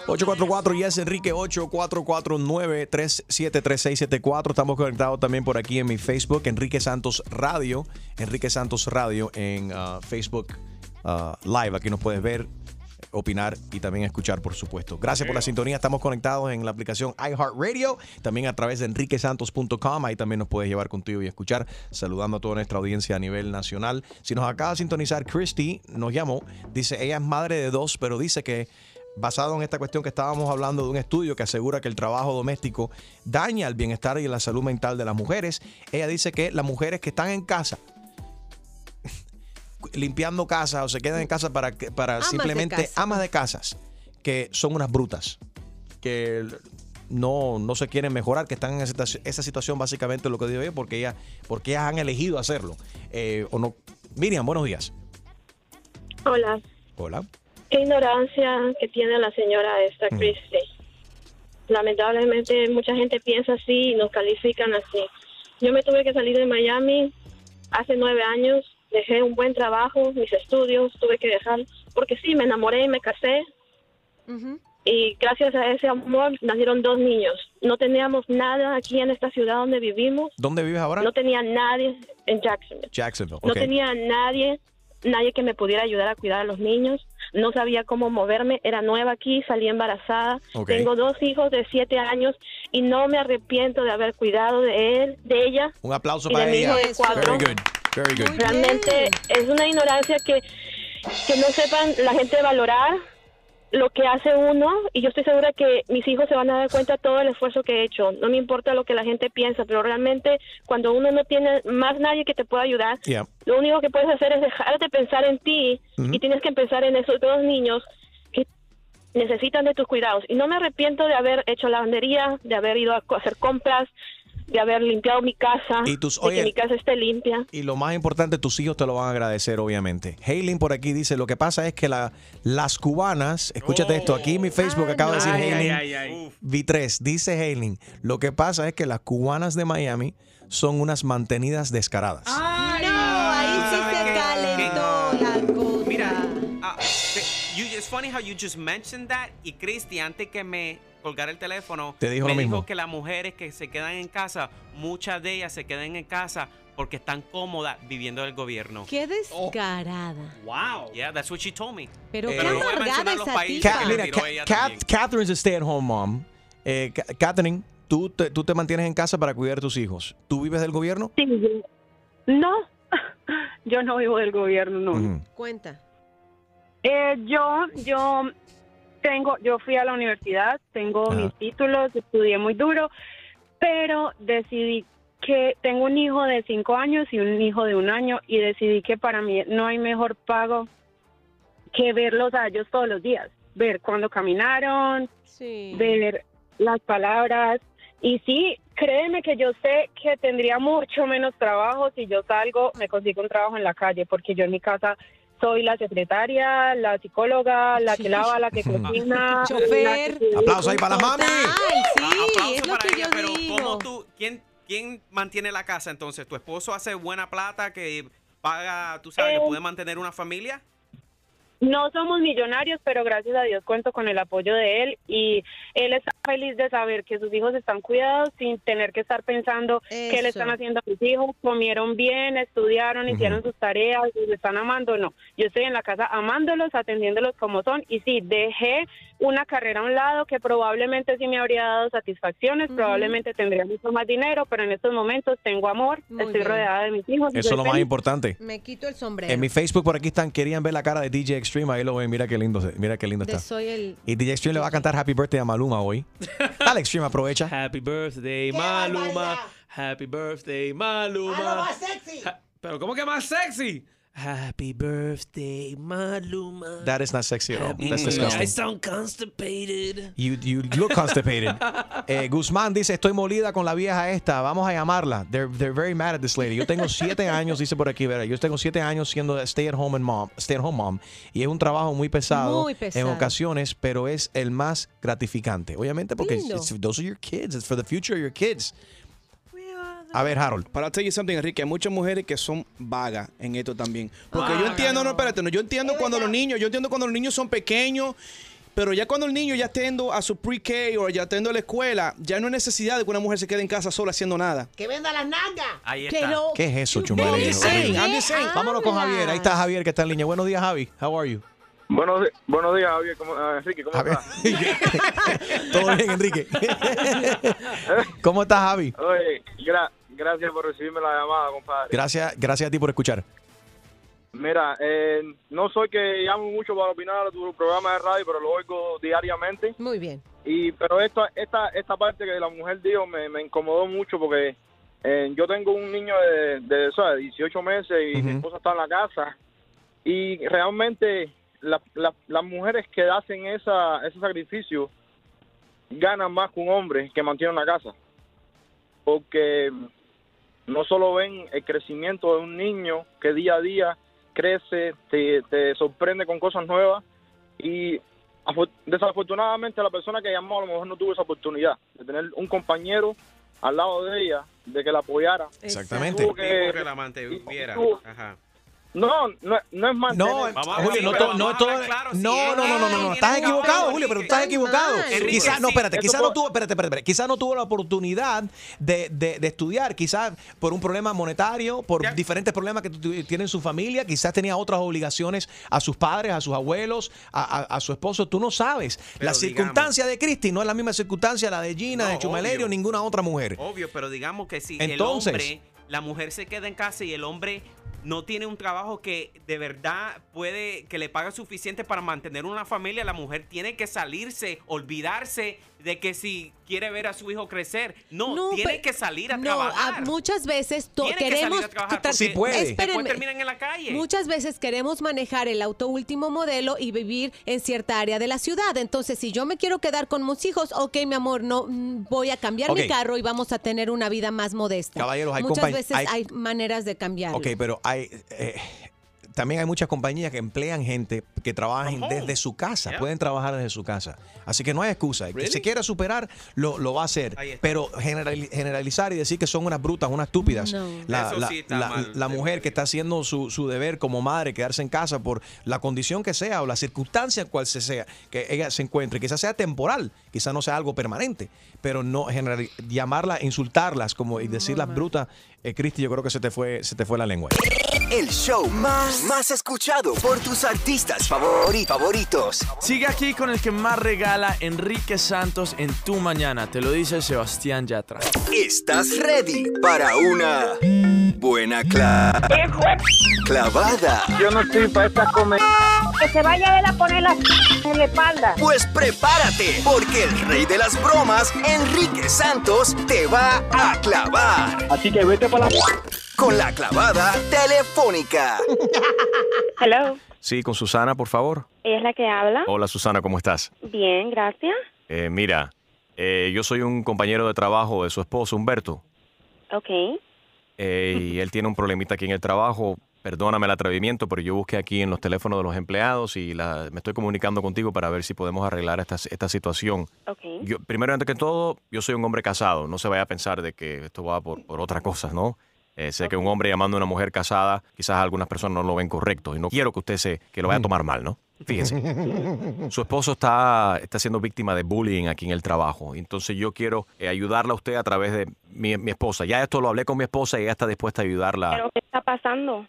844 Yes Enrique 844-937-3674. Estamos conectados también por aquí en mi Facebook, Enrique Santos Radio. Enrique Santos Radio en uh, Facebook uh, Live. Aquí nos puedes ver, opinar y también escuchar, por supuesto. Gracias por la sintonía. Estamos conectados en la aplicación iHeartRadio, también a través de enriquesantos.com. Ahí también nos puedes llevar contigo y escuchar, saludando a toda nuestra audiencia a nivel nacional. Si nos acaba de sintonizar, Christy nos llamó. Dice, ella es madre de dos, pero dice que basado en esta cuestión que estábamos hablando de un estudio que asegura que el trabajo doméstico daña el bienestar y la salud mental de las mujeres, ella dice que las mujeres que están en casa limpiando casas o se quedan en casa para, que- para Amas de simplemente casa. amas de casas, que son unas brutas, que no, no se quieren mejorar, que están en esa situación, esa situación básicamente lo que digo yo, porque, ellas, porque ellas han elegido hacerlo. Eh, o no. Miriam, buenos días. Hola. Hola. Qué ignorancia que tiene la señora esta Christie. Lamentablemente mucha gente piensa así y nos califican así. Yo me tuve que salir de Miami hace nueve años, dejé un buen trabajo, mis estudios, tuve que dejar, porque sí, me enamoré y me casé. Y gracias a ese amor nacieron dos niños. No teníamos nada aquí en esta ciudad donde vivimos. ¿Dónde vives ahora? No tenía nadie en Jacksonville. Jacksonville. No tenía nadie, nadie que me pudiera ayudar a cuidar a los niños. No sabía cómo moverme. Era nueva aquí, salí embarazada. Tengo dos hijos de siete años y no me arrepiento de haber cuidado de él, de ella. Un aplauso para ella. Very good. Very good. Realmente es una ignorancia que, que no sepan la gente valorar lo que hace uno y yo estoy segura que mis hijos se van a dar cuenta de todo el esfuerzo que he hecho. No me importa lo que la gente piensa, pero realmente cuando uno no tiene más nadie que te pueda ayudar, Yeah. lo único que puedes hacer es dejar de pensar en ti y tienes que pensar en esos dos niños que necesitan de tus cuidados. Y no me arrepiento de haber hecho lavandería, de haber ido a hacer compras, de haber limpiado mi casa, Y tus- de oye- que mi casa esté limpia. Y lo más importante, tus hijos te lo van a agradecer, obviamente. Haylin por aquí dice, lo que pasa es que la- las cubanas, escúchate esto, aquí en mi Facebook acaba de decir Ay, Haylin, ay, ay, ay. V3, dice Haylin, lo que pasa es que las cubanas de Miami son unas mantenidas descaradas. Ah, No, ahí sí se calentó la cosa. Mira, ah, te- you- it's funny how you just mentioned that. Y Cristi, antes que me colgara el teléfono, Te dijo me lo mismo. dijo que las mujeres que se quedan en casa, muchas de ellas se quedan en casa porque están cómodas viviendo del gobierno. Qué descarada. Wow. Yeah, that's what she told me. Pero qué no voy a amargada mencionar los esa países tipa. Ca- que mira, tiró Ca- ella Cat- también. Catherine's a stay-at-home mom. Eh, Ca- Catherine, ¿tú te, tú te mantienes en casa para cuidar a tus hijos. ¿Tú vives del gobierno? Sí, yo- no, yo no vivo del gobierno, no. Ujú. Cuenta. Eh, yo, yo tengo, yo fui a la universidad, tengo mis títulos, estudié muy duro, pero decidí que tengo un hijo de cinco años y un hijo de un año y decidí que para mí no hay mejor pago que verlos a ellos todos los días, ver cuando caminaron, Sí. ver las palabras. Y sí, créeme que yo sé que tendría mucho menos trabajo si yo salgo, me consigo un trabajo en la calle, porque yo en mi casa soy la secretaria, la psicóloga, la que lava, la que cocina. Chofer. que- Aplauso ahí para la mami. Ay, sí, Aplauso es lo para que ella, yo pero digo. ¿cómo tú, quién, quién mantiene la casa entonces? ¿Tu esposo hace buena plata que paga, tú sabes, que Eh, puede mantener una familia? No somos millonarios, pero gracias a Dios cuento con el apoyo de él y él está feliz de saber que sus hijos están cuidados sin tener que estar pensando qué le están haciendo a sus hijos, comieron bien, estudiaron, hicieron sus tareas, los están amando. No, yo estoy en la casa amándolos, atendiéndolos como son y sí, dejé una carrera a un lado que probablemente sí me habría dado satisfacciones, probablemente tendría mucho más dinero, pero en estos momentos tengo amor, Muy estoy bien. rodeada de mis hijos. Eso es lo más feliz. importante. Me quito el sombrero. En mi Facebook por aquí están, querían ver la cara de DJ Extreme, ahí lo ven, mira qué lindo, mira qué lindo De está. soy el... Y DJ Extreme le va a cantar Happy Birthday a Maluma hoy. Dale Extreme, aprovecha. Happy birthday, Maluma. Happy birthday, Maluma. sexy! Ha- Pero ¿cómo que más sexy? Happy birthday, Maluma. That is not sexy at all. That's disgusting. I sound constipated. You, you look constipated. Eh, Guzmán dice, estoy molida con la vieja esta, vamos a llamarla. They're, they're very mad at this lady. Yo tengo siete años, dice por aquí, verá, yo tengo siete años siendo stay at home and mom, stay at home mom. Y es un trabajo muy pesado, Muy pesado. en ocasiones, pero es el más gratificante. Obviamente porque it's- those are your kids, it's for the future of your kids. A ver, Harold. Para tell you something, Enrique, hay muchas mujeres que son vagas en esto también. Porque yo Vagas. entiendo, no, espérate, no, yo entiendo cuando los niños, yo entiendo cuando los niños son pequeños, pero ya cuando el niño ya está yendo a su pre-K o ya está yendo a la escuela, ya no hay necesidad de que una mujer se quede en casa sola haciendo nada. ¡Que venda las nalgas! Ahí está. Pero... ¿Qué es eso, saying. Vámonos con Javier. Ahí está Javier que está en línea. Buenos días, Javi. How are you? Buenos, buenos días, Javier. ¿Cómo, ah, Enrique, ¿cómo Javier. estás? Todo bien, Enrique. ¿Cómo estás, Javi? Oye, gra- gracias por recibirme la llamada, compadre. Gracias, gracias a ti por escuchar. Mira, eh, no soy que llamo mucho para opinar de tu programa de radio, pero lo oigo diariamente. Muy bien. Y pero esta esta esta parte que la mujer dijo me, me incomodó mucho porque eh, yo tengo un niño de, de, ¿sabes? 18 meses y mi esposa está en la casa y realmente la- la- las mujeres que hacen esa, ese sacrificio ganan más que un hombre que mantiene una casa porque no solo ven el crecimiento de un niño que día a día crece, te, te sorprende con cosas nuevas, Y afor- desafortunadamente la persona que llamó a lo mejor no tuvo esa oportunidad de tener un compañero al lado de ella, de que la apoyara. Exactamente. Tuvo que- que la mantuviera. Ajá. No, no, no es mantener. No, Julio, no, to- no, todo- no, no, no, no, no, no, estás equivocado, Julio, pero tú estás equivocado. Quizás, no, espérate, quizás no tuvo, espérate, espérate, espérate, quizás no tuvo la oportunidad de, de- de estudiar, quizás por un problema monetario, por diferentes problemas que tiene en su familia, quizás tenía otras obligaciones a sus padres, a sus abuelos, a, a- a su esposo, tú no sabes. Pero la digamos- circunstancia de Cristi no es la misma circunstancia la de Gina, No, de Chumelerio, obvio. ninguna otra mujer. Obvio, pero digamos que si Entonces- el hombre, la mujer se queda en casa y el hombre no tiene un trabajo que de verdad puede, que le paga suficiente para mantener una familia, la mujer tiene que salirse, olvidarse de que si quiere ver a su hijo crecer, no, tiene que salir a no, trabajar. a- muchas veces to- Tiene que queremos salir a trabajar tra- Sí puede. terminan en la calle. Muchas veces queremos manejar el auto último modelo y vivir en cierta área de la ciudad. Entonces, si yo me quiero quedar con mis hijos, ok, mi amor, no mm, voy a cambiar mi carro y vamos a tener una vida más modesta. Caballeros, hay Muchas veces hay- hay, maneras de cambiarlo. Ok, pero hay eh, también hay muchas compañías que emplean gente que trabajan desde su casa, Yeah. pueden trabajar desde su casa. Así que no hay excusa. El que se quiera superar, lo, lo va a hacer. Pero generali- generalizar y decir que son unas brutas, unas estúpidas. No. La, Eso la- sí la- mal, la mujer que está haciendo su, su deber como madre, quedarse en casa por la condición que sea o la circunstancia en cual se sea, que ella se encuentre, quizás sea temporal, quizás no sea algo permanente, pero no general, llamarla, insultarlas como y decirlas brutas, eh, Cristi, yo creo que se te fue, se te fue la lengua. El show más, más escuchado por tus artistas favori- favoritos. Sigue aquí con el que más regala Enrique Santos en tu mañana. Te lo dice Sebastián Yatra. ¿Estás ready para una buena cla- clavada? Yo no estoy para esta comedia. Que se vaya él a poner la en la espalda. Pues prepárate, porque el rey de las bromas, Enrique Santos, te va a clavar. Así que vete para la... Con la clavada telefónica. Hello, Sí, con Susana, por favor. ella es la que habla. Hola Susana, ¿cómo estás? Bien, gracias. Eh, mira, eh, yo soy un compañero de trabajo de su esposo, Humberto, Ok. eh, y él tiene un problemita aquí en el trabajo. Perdóname el atrevimiento, pero yo busqué aquí en los teléfonos de los empleados y la- me estoy comunicando contigo para ver si podemos arreglar esta, esta situación. Yo, primero, antes que todo, yo soy un hombre casado. No se vaya a pensar de que esto va por, por otras cosas, ¿no? Eh, sé que un hombre llamando a una mujer casada, quizás algunas personas no lo ven correcto y no quiero que usted se que lo vaya a tomar mal, ¿no? Fíjese. Su esposo está, está siendo víctima de bullying aquí en el trabajo. Entonces yo quiero eh, ayudarla a usted a través de mi, mi esposa. Ya esto lo hablé con mi esposa y ella está dispuesta a ayudarla. ¿Pero qué está pasando?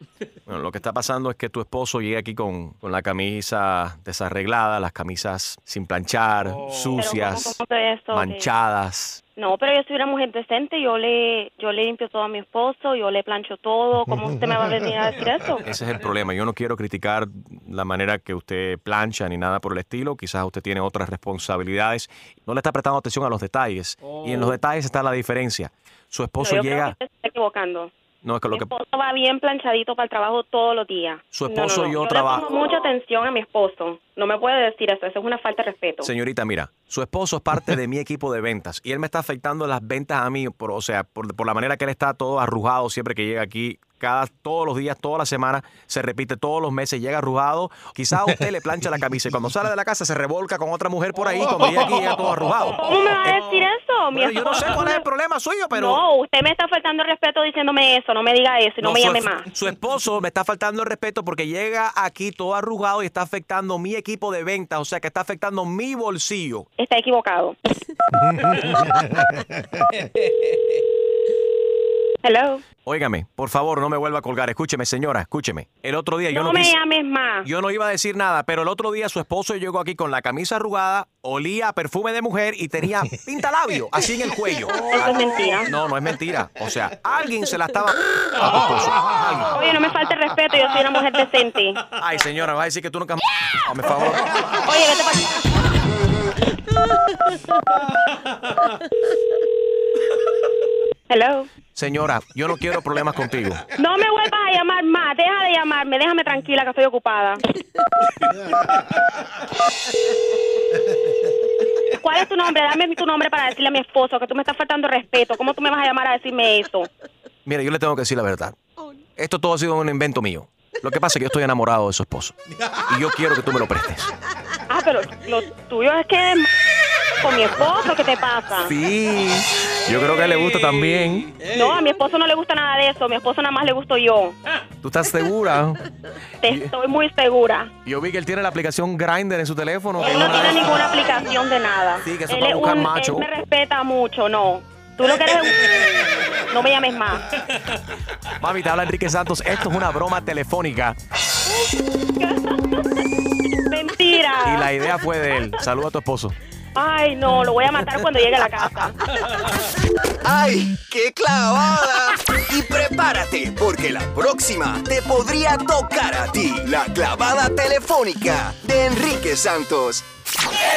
Bueno, lo que está pasando es que tu esposo llega aquí con, con la camisa desarreglada, las camisas sin planchar, sucias, ¿Pero cómo- cómo es esto? manchadas. No, pero yo soy una mujer decente. Yo le, yo le limpio todo a mi esposo, yo le plancho todo. ¿Cómo usted me va a venir a decir eso? Ese es el problema. Yo no quiero criticar la manera que usted plancha ni nada por el estilo. Quizás usted tiene otras responsabilidades. No le está prestando atención a los detalles. Y en los detalles está la diferencia. Su No, esposo yo llega... creo que se está equivocando. No, es que lo Mi que... esposo va bien planchadito para el trabajo todos los días. Su No, no, esposo no. y yo Yo traba- le pongo mucha atención a mi esposo. No me puede decir eso. Eso es una falta de respeto. Señorita, mira, su esposo es parte de mi equipo de ventas y él me está afectando las ventas a mí, por, o sea, por, por la manera que él está todo arrugado siempre que llega aquí. Cada, todos los días, toda la semana, se repite todos los meses, llega arrugado. Quizás a usted le plancha la camisa y cuando sale de la casa se revolca con otra mujer por ahí. Cuando llega aquí, llega todo arrugado. ¿Cómo me va a decir eso? Mi Bueno, yo no sé esposo cuál es el problema suyo, pero. No, usted me está faltando el respeto diciéndome eso. No me diga eso y no, me llame más. su esposo me está faltando el respeto porque llega aquí todo arrugado y está afectando mi equipo de ventas, o sea que está afectando mi bolsillo. Está equivocado. Hello. Óigame, por favor, no me vuelva a colgar. Escúcheme, señora, escúcheme. El otro día yo no no, me quise- llames más. Yo no iba a decir nada, pero el otro día su esposo llegó aquí con la camisa arrugada, olía a perfume de mujer y tenía pintalabio así en el cuello. Eso es mentira. No, no es mentira. O sea, alguien se la estaba. a tu esposo. Alguien. Oye, no me falte el respeto. Yo soy una mujer decente. Ay, señora, me va a decir que tú nunca. Por favor. Oye, vete para Hello. Señora, yo no quiero problemas contigo. No me vuelvas a llamar más. Deja de llamarme. Déjame tranquila que estoy ocupada. ¿Cuál es tu nombre? Dame tu nombre para decirle a mi esposo que tú me estás faltando respeto. ¿Cómo tú me vas a llamar a decirme eso? Mira, yo le tengo que decir la verdad. Esto todo ha sido un invento mío. Lo que pasa es que yo estoy enamorado de su esposo. Y yo quiero que tú me lo prestes. pero lo tuyo es que con mi esposo, ¿qué te pasa? Sí, yo creo que le gusta también. No, a mi esposo no le gusta nada de eso. A mi esposo nada más le gusto yo. ¿Tú estás segura? Te estoy muy segura. Yo vi que él tiene la aplicación Grindr en su teléfono. Él no tiene ninguna aplicación de nada. Sí, que eso él para es buscar un- macho. Él me respeta mucho, no. Tú lo que eres un- No me llames más. Mami, te habla Enrique Santos. Esto es una broma telefónica. Mentira. Y la idea fue de él. Saluda a tu esposo. Ay, no, lo voy a matar cuando llegue a la casa. ¡Ay, qué clavada! Y prepárate, porque la próxima te podría tocar a ti. La clavada telefónica de Enrique Santos.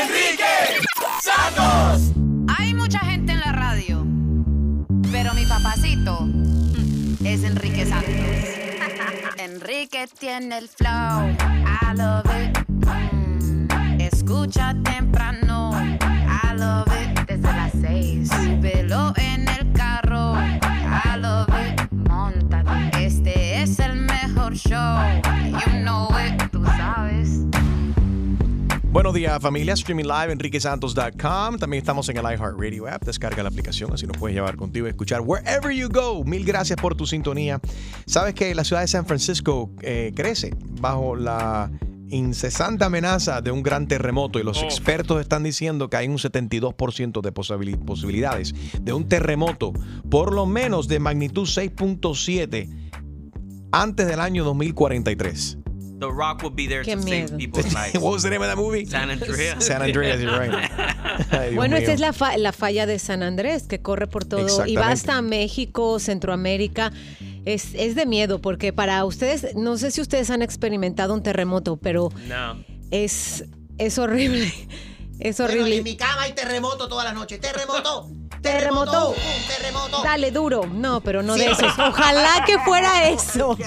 ¡Enrique Santos! Hay mucha gente en la radio, pero mi papacito es Enrique Santos. Enrique tiene el flow, I love it. Escucha temprano, I love it. Desde las seis, súbelo en el carro, I love it. Montate, este es el mejor show, you know it, tú sabes. Buenos días, familia. Streaming live, enriquesantos.com. También estamos en el iHeartRadio app. Descarga la aplicación, así nos puedes llevar contigo y escuchar wherever you go. Mil gracias por tu sintonía. Sabes que la ciudad de San Francisco eh, crece bajo la incesante amenaza de un gran terremoto y los Oh. expertos están diciendo que hay un 72% de posibili- posibilidades de un terremoto por lo menos de magnitud 6.7 antes del año 2043. The Rock will be there Qué to miedo. save people's lives. What was the name of that movie? San Andreas. San Andreas, you're right. Ay, Dios Bueno, mío. es la, fa- la falla de San Andrés, que corre por todo y va hasta México, Centroamérica. Es, es de miedo, porque para ustedes, no sé si ustedes han experimentado un terremoto, pero No. es, es horrible. Es Bueno, horrible. en mi cama hay terremoto toda la noche. ¡Terremoto! Terremoto. ¡Un terremoto! Dale duro. No, pero no Sí. de esos. Ojalá que fuera eso.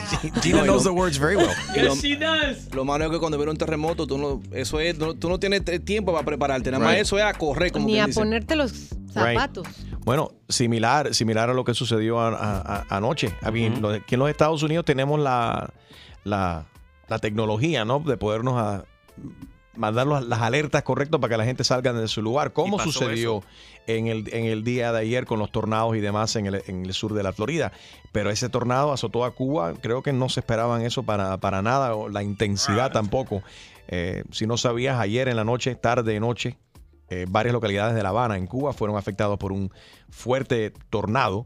Gina knows the words very well. Y lo, lo malo es que cuando viene un terremoto, tú no, eso es, no- tú no tienes tiempo para prepararte. Nada más Right. eso es a correr, como Ni a dice. ponerte los zapatos. Bueno, similar, similar a lo que sucedió a- a- a- anoche. A mí, Aquí en los Estados Unidos tenemos la, la, la tecnología, ¿no? De podernos a- mandar los- las alertas correctas para que la gente salga de su lugar. ¿Cómo sucedió en el, en el día de ayer con los tornados y demás en el, en el sur de la Florida? Pero ese tornado azotó a Cuba. Creo que no se esperaban eso para, para nada, o la intensidad tampoco. Eh, si no sabías, ayer en la noche, tarde, noche, eh, varias localidades de La Habana, en Cuba, fueron afectados por un fuerte tornado.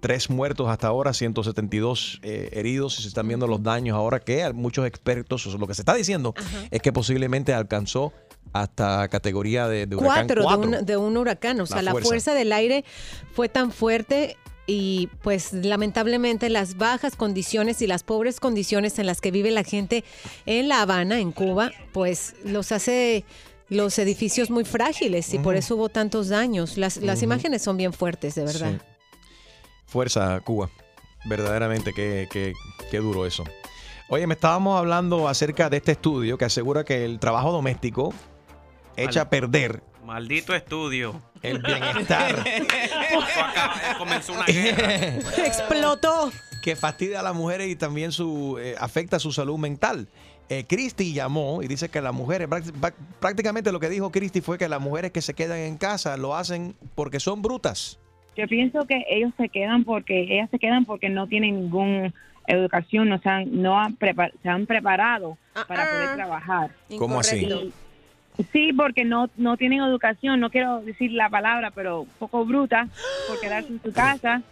Tres muertos hasta ahora, 172 eh, heridos y se están viendo los daños ahora que muchos expertos, lo que se está diciendo es que posiblemente alcanzó hasta categoría de, de huracán Cuatro, de un, de un huracán. O sea, La la fuerza. fuerza. del aire fue tan fuerte y pues lamentablemente las bajas condiciones y las pobres condiciones en las que vive la gente en La Habana, en Cuba, pues los hace los edificios muy frágiles y por eso hubo tantos daños. Las, las imágenes son bien fuertes, de verdad. Sí. Fuerza, Cuba. Verdaderamente, qué, qué- qué duro eso. Oye, me estábamos hablando acerca de este estudio que asegura que el trabajo doméstico echa a perder Maldito estudio. el bienestar. Comenzó una guerra. Explotó. que fastidia a las mujeres y también su eh, afecta su salud mental. Eh, Christy llamó y dice que las mujeres, práct- prácticamente lo que dijo Christy fue que las mujeres que se quedan en casa lo hacen porque son brutas. Yo pienso que ellos se quedan porque ellas se quedan porque no tienen ninguna educación, no se han, no han se han preparado para poder trabajar. ¿Cómo así? Sí, porque no no tienen educación, no quiero decir la palabra, pero poco bruta por quedarse en su casa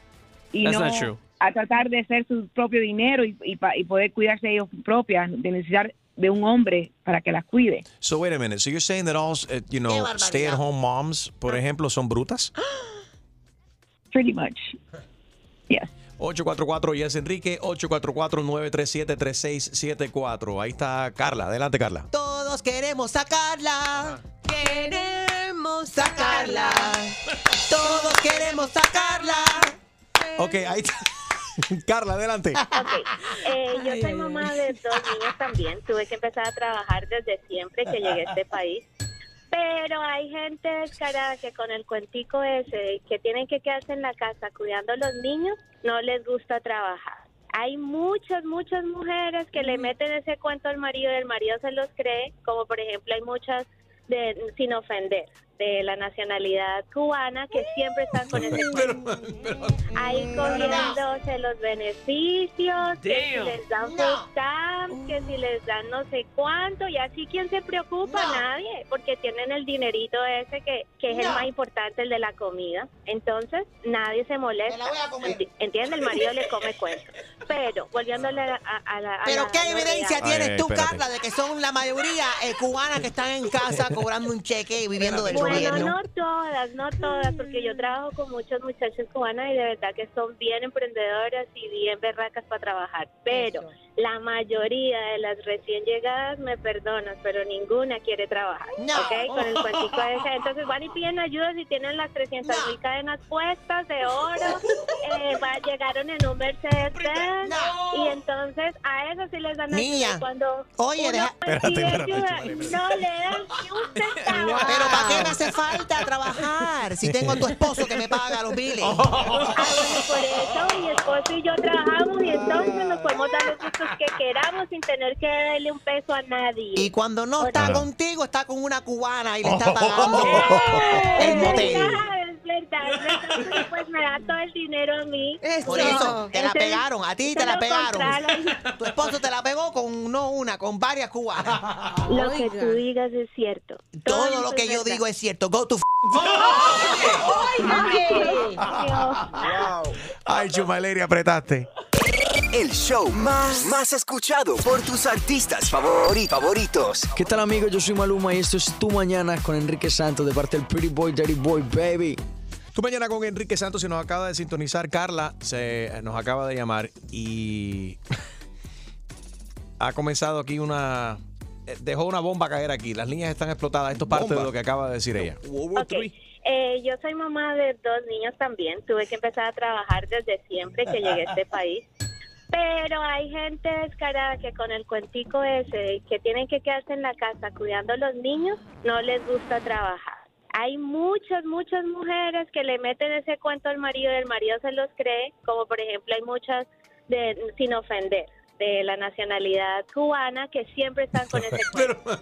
y That's no not true. A tratar de hacer su propio dinero y, y, y poder cuidarse ellos propias, de necesitar de un hombre para que las cuide. So wait a minute. So you're saying that all, uh, you know, stay-at-home moms, por ejemplo, son brutas? Pretty much. Yes. 844 Yes Enrique, 844-937-3674. Ahí está Carla. Adelante, Carla. Todos queremos sacarla. Queremos sacarla. Todos queremos sacarla. Ok, ahí está. Carla, adelante. Eh, yo soy mamá de dos niños también. Tuve que empezar a trabajar desde siempre que llegué a este país. Pero hay gente descarada que con el cuentico ese que tienen que quedarse en la casa cuidando a los niños, no les gusta trabajar. Hay muchas, muchas mujeres que le meten ese cuento al marido y el marido se los cree, como por ejemplo hay muchas, de, sin ofender, de la nacionalidad cubana que siempre están con ese cuento. Ahí cogiéndose los beneficios, que si les dan food stamps, que si les dan no sé cuánto, y así ¿quién se preocupa? Nadie, porque tienen el dinerito ese que, que es el No. más importante, el de la comida. Entonces, nadie se molesta. Enti- ¿Entiende? El marido le come cuento. Pero, volviéndole a, a la... a Pero la- ¿qué a la evidencia tienes Ay, tú, espérate. Carla, de que son la mayoría eh, cubanas que están en casa cobrando un cheque y viviendo del Bueno, no todas, no todas, porque yo trabajo con muchas muchachas cubanas y de verdad que son bien emprendedoras y bien berracas para trabajar. Pero la mayoría de las recién llegadas, me perdonas, pero ninguna quiere trabajar. ¿Ok? Con el cuentico ese. Entonces van y piden ayuda si tienen las 300 mil cadenas puestas de oro, eh, va- llegaron en un Mercedes-Benz y entonces a eso sí les dan ayuda. Niña, Cuando oye, uno deja- pide Espérate, espérate, ayuda, espérate. no le dan ni un centavo. Pero ¿para qué me hace falta trabajar si tengo a tu esposo que me paga los biles? Ah, bueno, por eso mi esposo y yo trabajamos y entonces podemos dar los gustos que queramos sin tener que darle un peso a nadie. Y cuando no está Claro. contigo, está con una cubana y le está pagando el Es motel. es verdad, es verdad, pero pues me da todo el dinero a mí. Por eso, te la Ese- pegaron, a ti te ese la lo pegaron. Tu esposo te la pegó con no una, con varias cubanas. Lo que tú digas es cierto. Todo lo que yo digo es cierto. Go to f Ay, Chumaleria, apretaste. El show más, más escuchado por tus artistas favori- favoritos. ¿Qué tal amigos? Yo soy Maluma y esto es Tu Mañana con Enrique Santos de parte del Pretty Boy, Dirty Boy, baby. Tú mañana con Enrique Santos y nos acaba de sintonizar. Carla se nos acaba de llamar y ha comenzado aquí una. eh, Dejó una bomba caer aquí. Las líneas están explotadas. Esto es parte Bomba. de lo que acaba de decir ella. Eh, yo soy mamá de dos niños también. Tuve que empezar a trabajar desde siempre que llegué a este país. Pero hay gente descarada que con el cuentico ese, que tienen que quedarse en la casa cuidando a los niños, no les gusta trabajar. Hay muchas, muchas mujeres que le meten ese cuento al marido y el marido se los cree, como por ejemplo hay muchas, de, sin ofender, de la nacionalidad cubana que siempre están con ese cuento.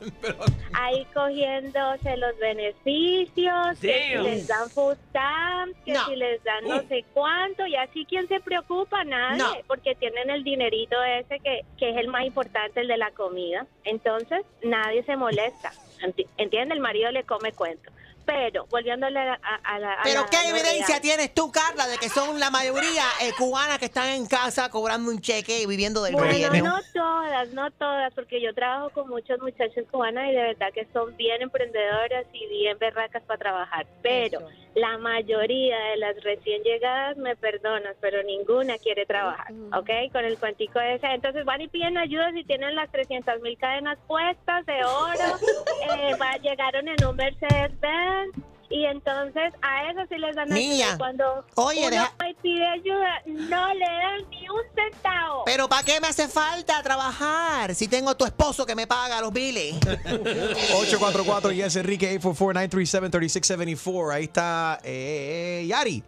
Ahí cogiéndose los beneficios, que si les dan food stamps, que No. si les dan no sé cuánto, y así quién se preocupa, nadie, No. porque tienen el dinerito ese que, que es el más importante, el de la comida. Entonces, nadie se molesta. Enti- ¿Entiende? El marido le come cuento. Pero, volviéndole a, a- a la... a Pero la- ¿qué evidencia real. tienes tú, Carla, de que son la mayoría eh, cubanas que están en casa cobrando un cheque y viviendo del Bueno, gobierno? no todas, no todas, porque yo trabajo con muchas muchachas cubanas y de verdad que son bien emprendedoras y bien berracas para trabajar. Pero la mayoría de las recién llegadas, me perdonas, pero ninguna quiere trabajar, ¿ok? Con el cuentico ese. Entonces van y piden ayuda si tienen las 300 mil cadenas puestas de oro, eh, va- llegaron en un Mercedes-Benz. Y entonces a eso sí les dan ayuda. Niña, Y Cuando oye, uno deja- y pide ayuda, no le dan ni un centavo. Pero ¿para qué me hace falta trabajar si tengo a tu esposo que me paga los biles? 844 Yes Enrique 844-937-3674. Ahí está eh, Yari.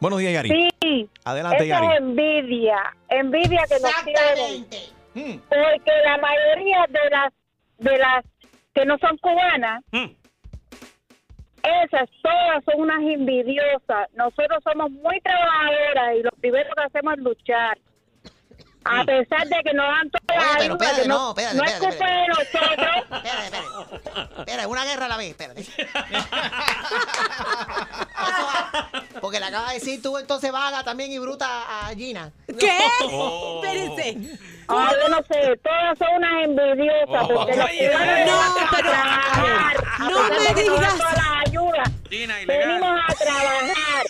Buenos días, Yari. Sí. Adelante, Yari. es envidia, envidia que nos tienen. Hmm. Porque la mayoría de las de las que no son cubanas, esas todas son unas envidiosas. Nosotros somos muy trabajadoras y lo primero que hacemos es luchar. A pesar de que nos dan toda la Oye, pero ayuda, espérate, no, espérate, no es espérate, culpa de nosotros. Espera, espera. Espera, una guerra a la vez, espérate. Eso va- porque le acaba de decir tú entonces vaga también y bruta a Gina. ¿Qué? Oh. Espérense. Ay, yo no sé, todas son unas envidiosas. porque los Oye, cubanos no, venimos a pero- trabajar, no me digas. todas las ayudas. Gina, Venimos a trabajar.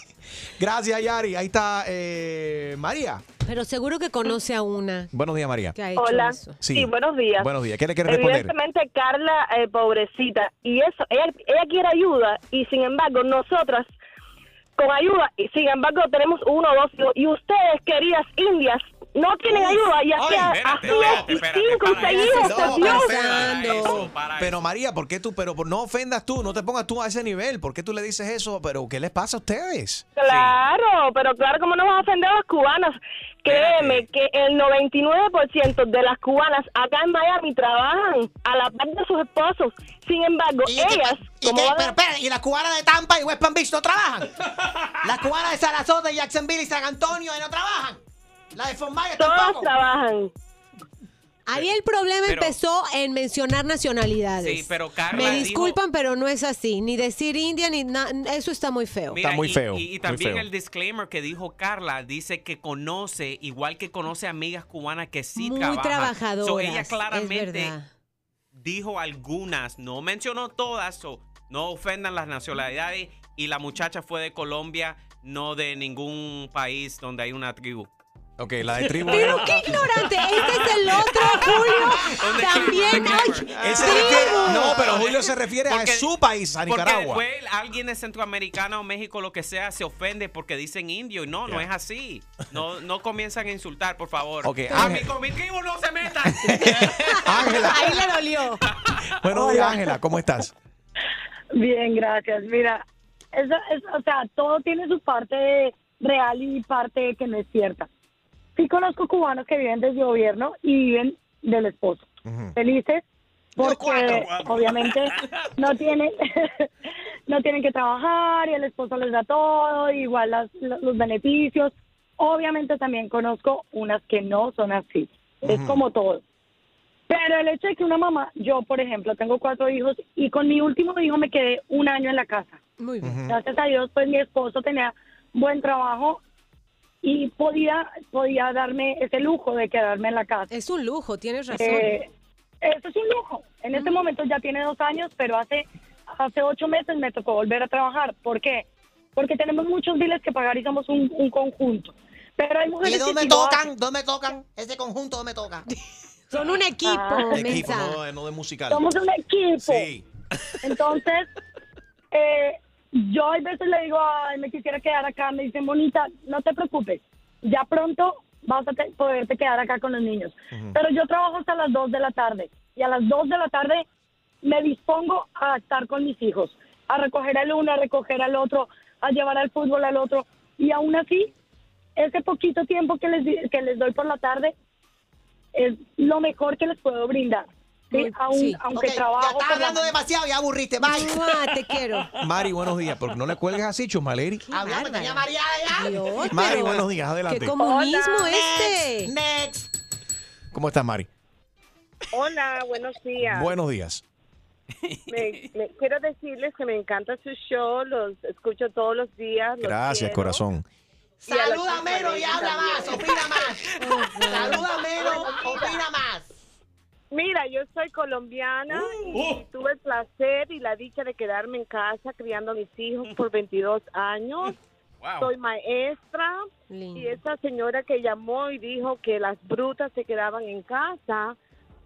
Gracias, Yari. Ahí está eh, María. Pero seguro que conoce a una Buenos días, María. que ha hecho Hola. eso. Sí. buenos días. Buenos días. ¿Qué le quiere responder? Evidentemente Carla, eh, pobrecita, y eso, ella, ella quiere ayuda y sin embargo nosotras con ayuda y sin embargo tenemos uno o dos y ustedes queridas indias no tienen ayuda. Y así, Ay, así espérate, es, y cinco y seis hijos, No, por pero Dios. espérate. Pero María, ¿por qué tú? Pero no ofendas tú, no te pongas tú a ese nivel. ¿Por qué tú le dices eso? Pero ¿qué les pasa a ustedes? Claro, pero claro, ¿cómo no vas a ofender a las cubanas? Créeme que el 99% de las cubanas acá en Miami trabajan a la par de sus esposos. Sin embargo, ellas, espera, ¿y las cubanas de Tampa y West Palm Beach no trabajan? Las cubanas de Sarasota, y Jacksonville y San Antonio y no trabajan. La de Todas tampoco. trabajan. Ahí el problema Pero- empezó en mencionar nacionalidades. Sí, pero Carla Me dijo- disculpan, pero no es así. Ni decir India, ni na- eso está muy feo. Mira, y- Y, y también el disclaimer que dijo Carla dice que conoce, igual que conoce amigas cubanas que sí Muy trabajan. trabajadoras, So, ella es claramente verdad. dijo algunas, no mencionó todas, so, no ofendan las nacionalidades. Y la muchacha fue de Colombia, no de ningún país donde hay una tribu. Ok, la de tribu. Pero qué ignorante. Este es el otro, Julio. También. ay, Él se tribu. refiere- no, pero Julio se refiere a Porque- su país, a Porque Nicaragua. después alguien de Centroamericana o México, lo que sea, se ofende porque dicen indio. Y no, no es así. No, no comienzan a insultar, por favor. Ok, a Ángel. mí con mi tribu no se metan. Ángela. Ahí le dolió. Buenos días, Ángela, ¿cómo estás? Bien, gracias. Mira, eso, es, o sea, todo tiene su parte real y parte que no es cierta. Sí conozco cubanos que viven desde gobierno y viven del esposo. Felices porque obviamente no tienen no tienen que trabajar y el esposo les da todo, igual las- los beneficios. Obviamente también conozco unas que no son así. Es como todo. Pero el hecho de que una mamá, yo por ejemplo tengo cuatro hijos y con mi último hijo me quedé un año en la casa. Muy bien. Gracias a Dios, pues mi esposo tenía buen trabajo y podía podía darme ese lujo de quedarme en la casa. Es un lujo, tienes razón. Eh, eso es un lujo. En este momento ya tiene dos años, pero hace hace ocho meses me tocó volver a trabajar. ¿Por qué? Porque tenemos muchos biles que pagar y somos un, un conjunto. Pero hay mujeres ¿Y que dónde lo tocan? hacen. ¿Dónde tocan? Ese conjunto, ¿dónde toca? Son un equipo, Ah. Equipo, no, de- no de musical. Somos un equipo. Sí. Entonces, eh, yo a veces le digo, ay, me quisiera quedar acá. Me dicen, bonita, no te preocupes. Ya pronto vas a te- poderte quedar acá con los niños. Pero yo trabajo hasta las 2 de la tarde. Y a las 2 de la tarde me dispongo a estar con mis hijos. A recoger al uno, a recoger al otro, a llevar al fútbol al otro. Y aún así, ese poquito tiempo que les, que les doy por la tarde es lo mejor que les puedo brindar. Aunque Ok, trabajo. Ya estás la hablando demasiado, ya aburriste. Bye. te quiero. Mari, buenos días. ¿Por qué no le cuelgues así, Chumaleri? Hablando, tenía María allá. Mari, buenos días. Adelante. Qué comunismo Hola. este. Next. ¿Cómo estás, Mari? Hola, buenos días. Buenos días. Me- me- quiero decirles que me encanta su show, los escucho todos los días. los Gracias, quiero. corazón. Saluda menos y habla más, opina más. Saluda menos, opina más. Mira, yo soy colombiana y tuve el placer y la dicha de quedarme en casa criando a mis hijos por 22 años. Soy maestra y esa señora que llamó y dijo que las brutas se quedaban en casa,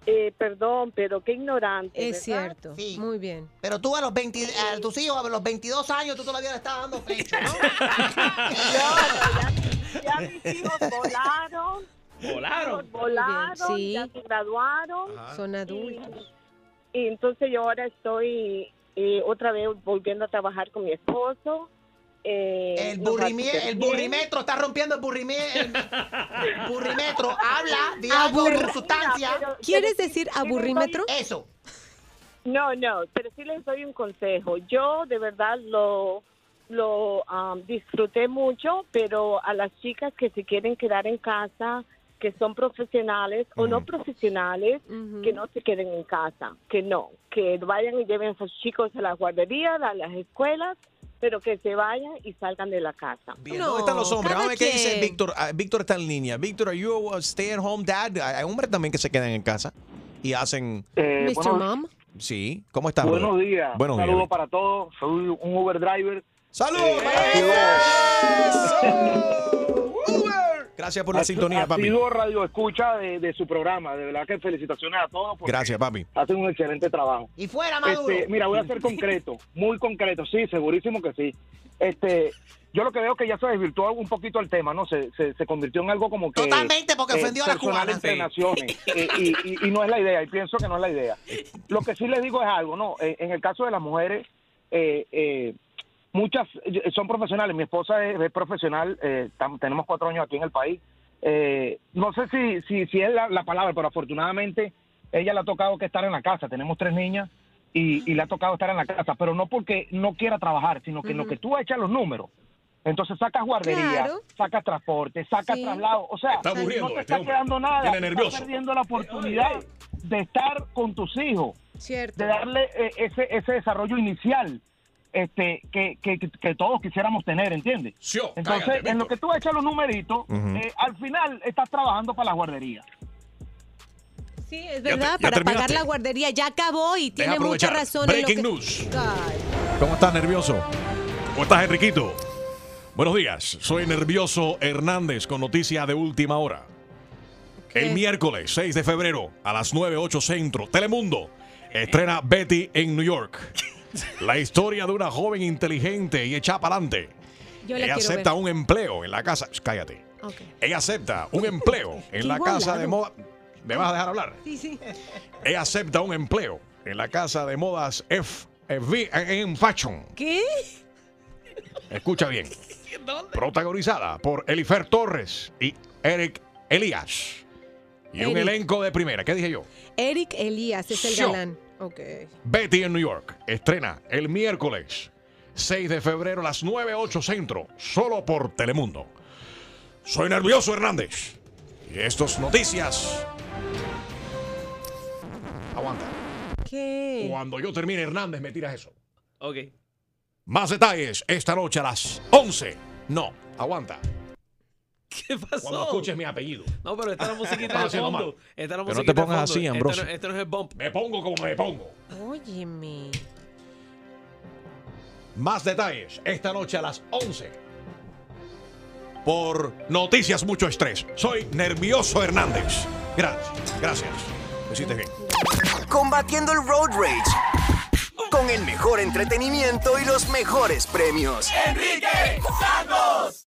eh, perdón, pero qué ignorante. Es ¿verdad? cierto. Muy bien. Pero tú a los 20, a tus hijos a los 22 años, tú todavía le estás dando flecha, ¿no? Ya mis hijos volaron. Volaron. Volaron, Sí. ya se graduaron. Son adultos. Y entonces yo ahora estoy eh, otra vez volviendo a trabajar con mi esposo. Eh, El, burrimie- el burrimetro está rompiendo el burrimie- el burrimetro. Habla, di algo Aburrida, con sustancia. pero- ¿Quieres pero decir doy- Eso. No, no, pero sí les doy un consejo. Yo de verdad lo lo um, disfruté mucho, pero a las chicas que se quieren quedar en casa, que son profesionales o no profesionales, que no se queden en casa, que no, que vayan y lleven a sus chicos a la guardería, a las escuelas, pero que se vayan y salgan de la casa. Bien, ¿Dónde están los hombres? Vamos a ver qué dice Víctor. Ah, Víctor está en línea. Víctor, ¿are you a stay-at-home dad? Hay hombres también que se quedan en casa y hacen... Eh, Mr. buenos- Mom. Sí. ¿Cómo estás, Buenos brother? días. Buenos Un días. para todos. Soy un Uber driver. ¡Saludos! Eh, Gracias por la Ha- sintonía, ha papi. sido radio escucha de, de su programa. De verdad que felicitaciones a todos. porque Gracias, papi. Hacen un excelente trabajo. Y fuera, Maduro. Este, mira, voy a ser concreto, muy concreto, sí, segurísimo que sí. Este, yo lo que veo que ya se desvirtuó un poquito el tema, ¿no? Se, se, se convirtió en algo como que... Totalmente, porque eh, ofendió a las cubanas. entre Sí. naciones. Eh, y, y- y no es la idea, y pienso que no es la idea. Lo que sí les digo es algo, ¿no? Eh, en el caso de las mujeres, eh, eh, muchas son profesionales. Mi esposa es, es profesional, eh, tam- tenemos cuatro años aquí en el país. Eh, no sé si, si, si es la, la palabra, pero afortunadamente ella le ha tocado que estar en la casa. Tenemos tres niñas y, y le ha tocado estar en la casa, pero no porque no quiera trabajar, sino que en lo que tú echas los números. Entonces sacas guardería, Claro. sacas transporte, sacas Sí. traslado. O sea, Está no te este está quedando nada. Estás perdiendo la oportunidad de estar con tus hijos, Cierto. de darle eh, ese, ese desarrollo inicial este que, que, que- que todos quisiéramos tener, ¿entiendes? Entonces, cállate, en lo que tú echas los numeritos, eh, al final estás trabajando para la guardería. Sí, es Ya te- verdad, ya para terminaste. pagar la guardería ya acabó y tiene mucha razón. en lo Breaking que- news. Ay. ¿Cómo estás, nervioso? ¿Cómo estás, Enriquito? Buenos días, soy Nervioso Hernández con noticia de última hora. El miércoles 6 de febrero a las 9.08 Centro, Telemundo estrena Betty en New York. La historia de una joven inteligente y hecha para adelante. Yo la Ella acepta ver. un empleo en la casa. Cállate. Ok. Ella acepta un empleo en la casa de moda. ¿Me vas a dejar hablar? Sí, sí. Ella acepta un empleo en la casa de modas F, FV en Fashion. ¿Qué? Escucha bien. Protagonizada por Elifer Torres y Eric Elías. Y un elenco de primera. ¿Qué dije yo? Eric Elías es el galán. Ok. Betty en New York. Estrena el miércoles 6 de febrero a las 9.08 Centro. Solo por Telemundo. Soy Nervioso Hernández. Y estos noticias. Aguanta. ¿Qué? Cuando yo termine, Hernández, me tiras eso. Ok. Más detalles esta noche a las 11. No, aguanta. ¿Qué pasó? Cuando escuches mi apellido. No, pero esta es la musiquita de haciendo fondo. Esta es la Pero no musiquita te pongas así, Este Ambrosio. no- Este no es el bump. Me pongo como me pongo. Óyeme. Más detalles esta noche a las 11. Por Noticias Mucho Estrés. Soy Nervioso Hernández. Gracias, gracias. Me hiciste bien. Combatiendo el road rage con el mejor entretenimiento y los mejores premios. Enrique Santos.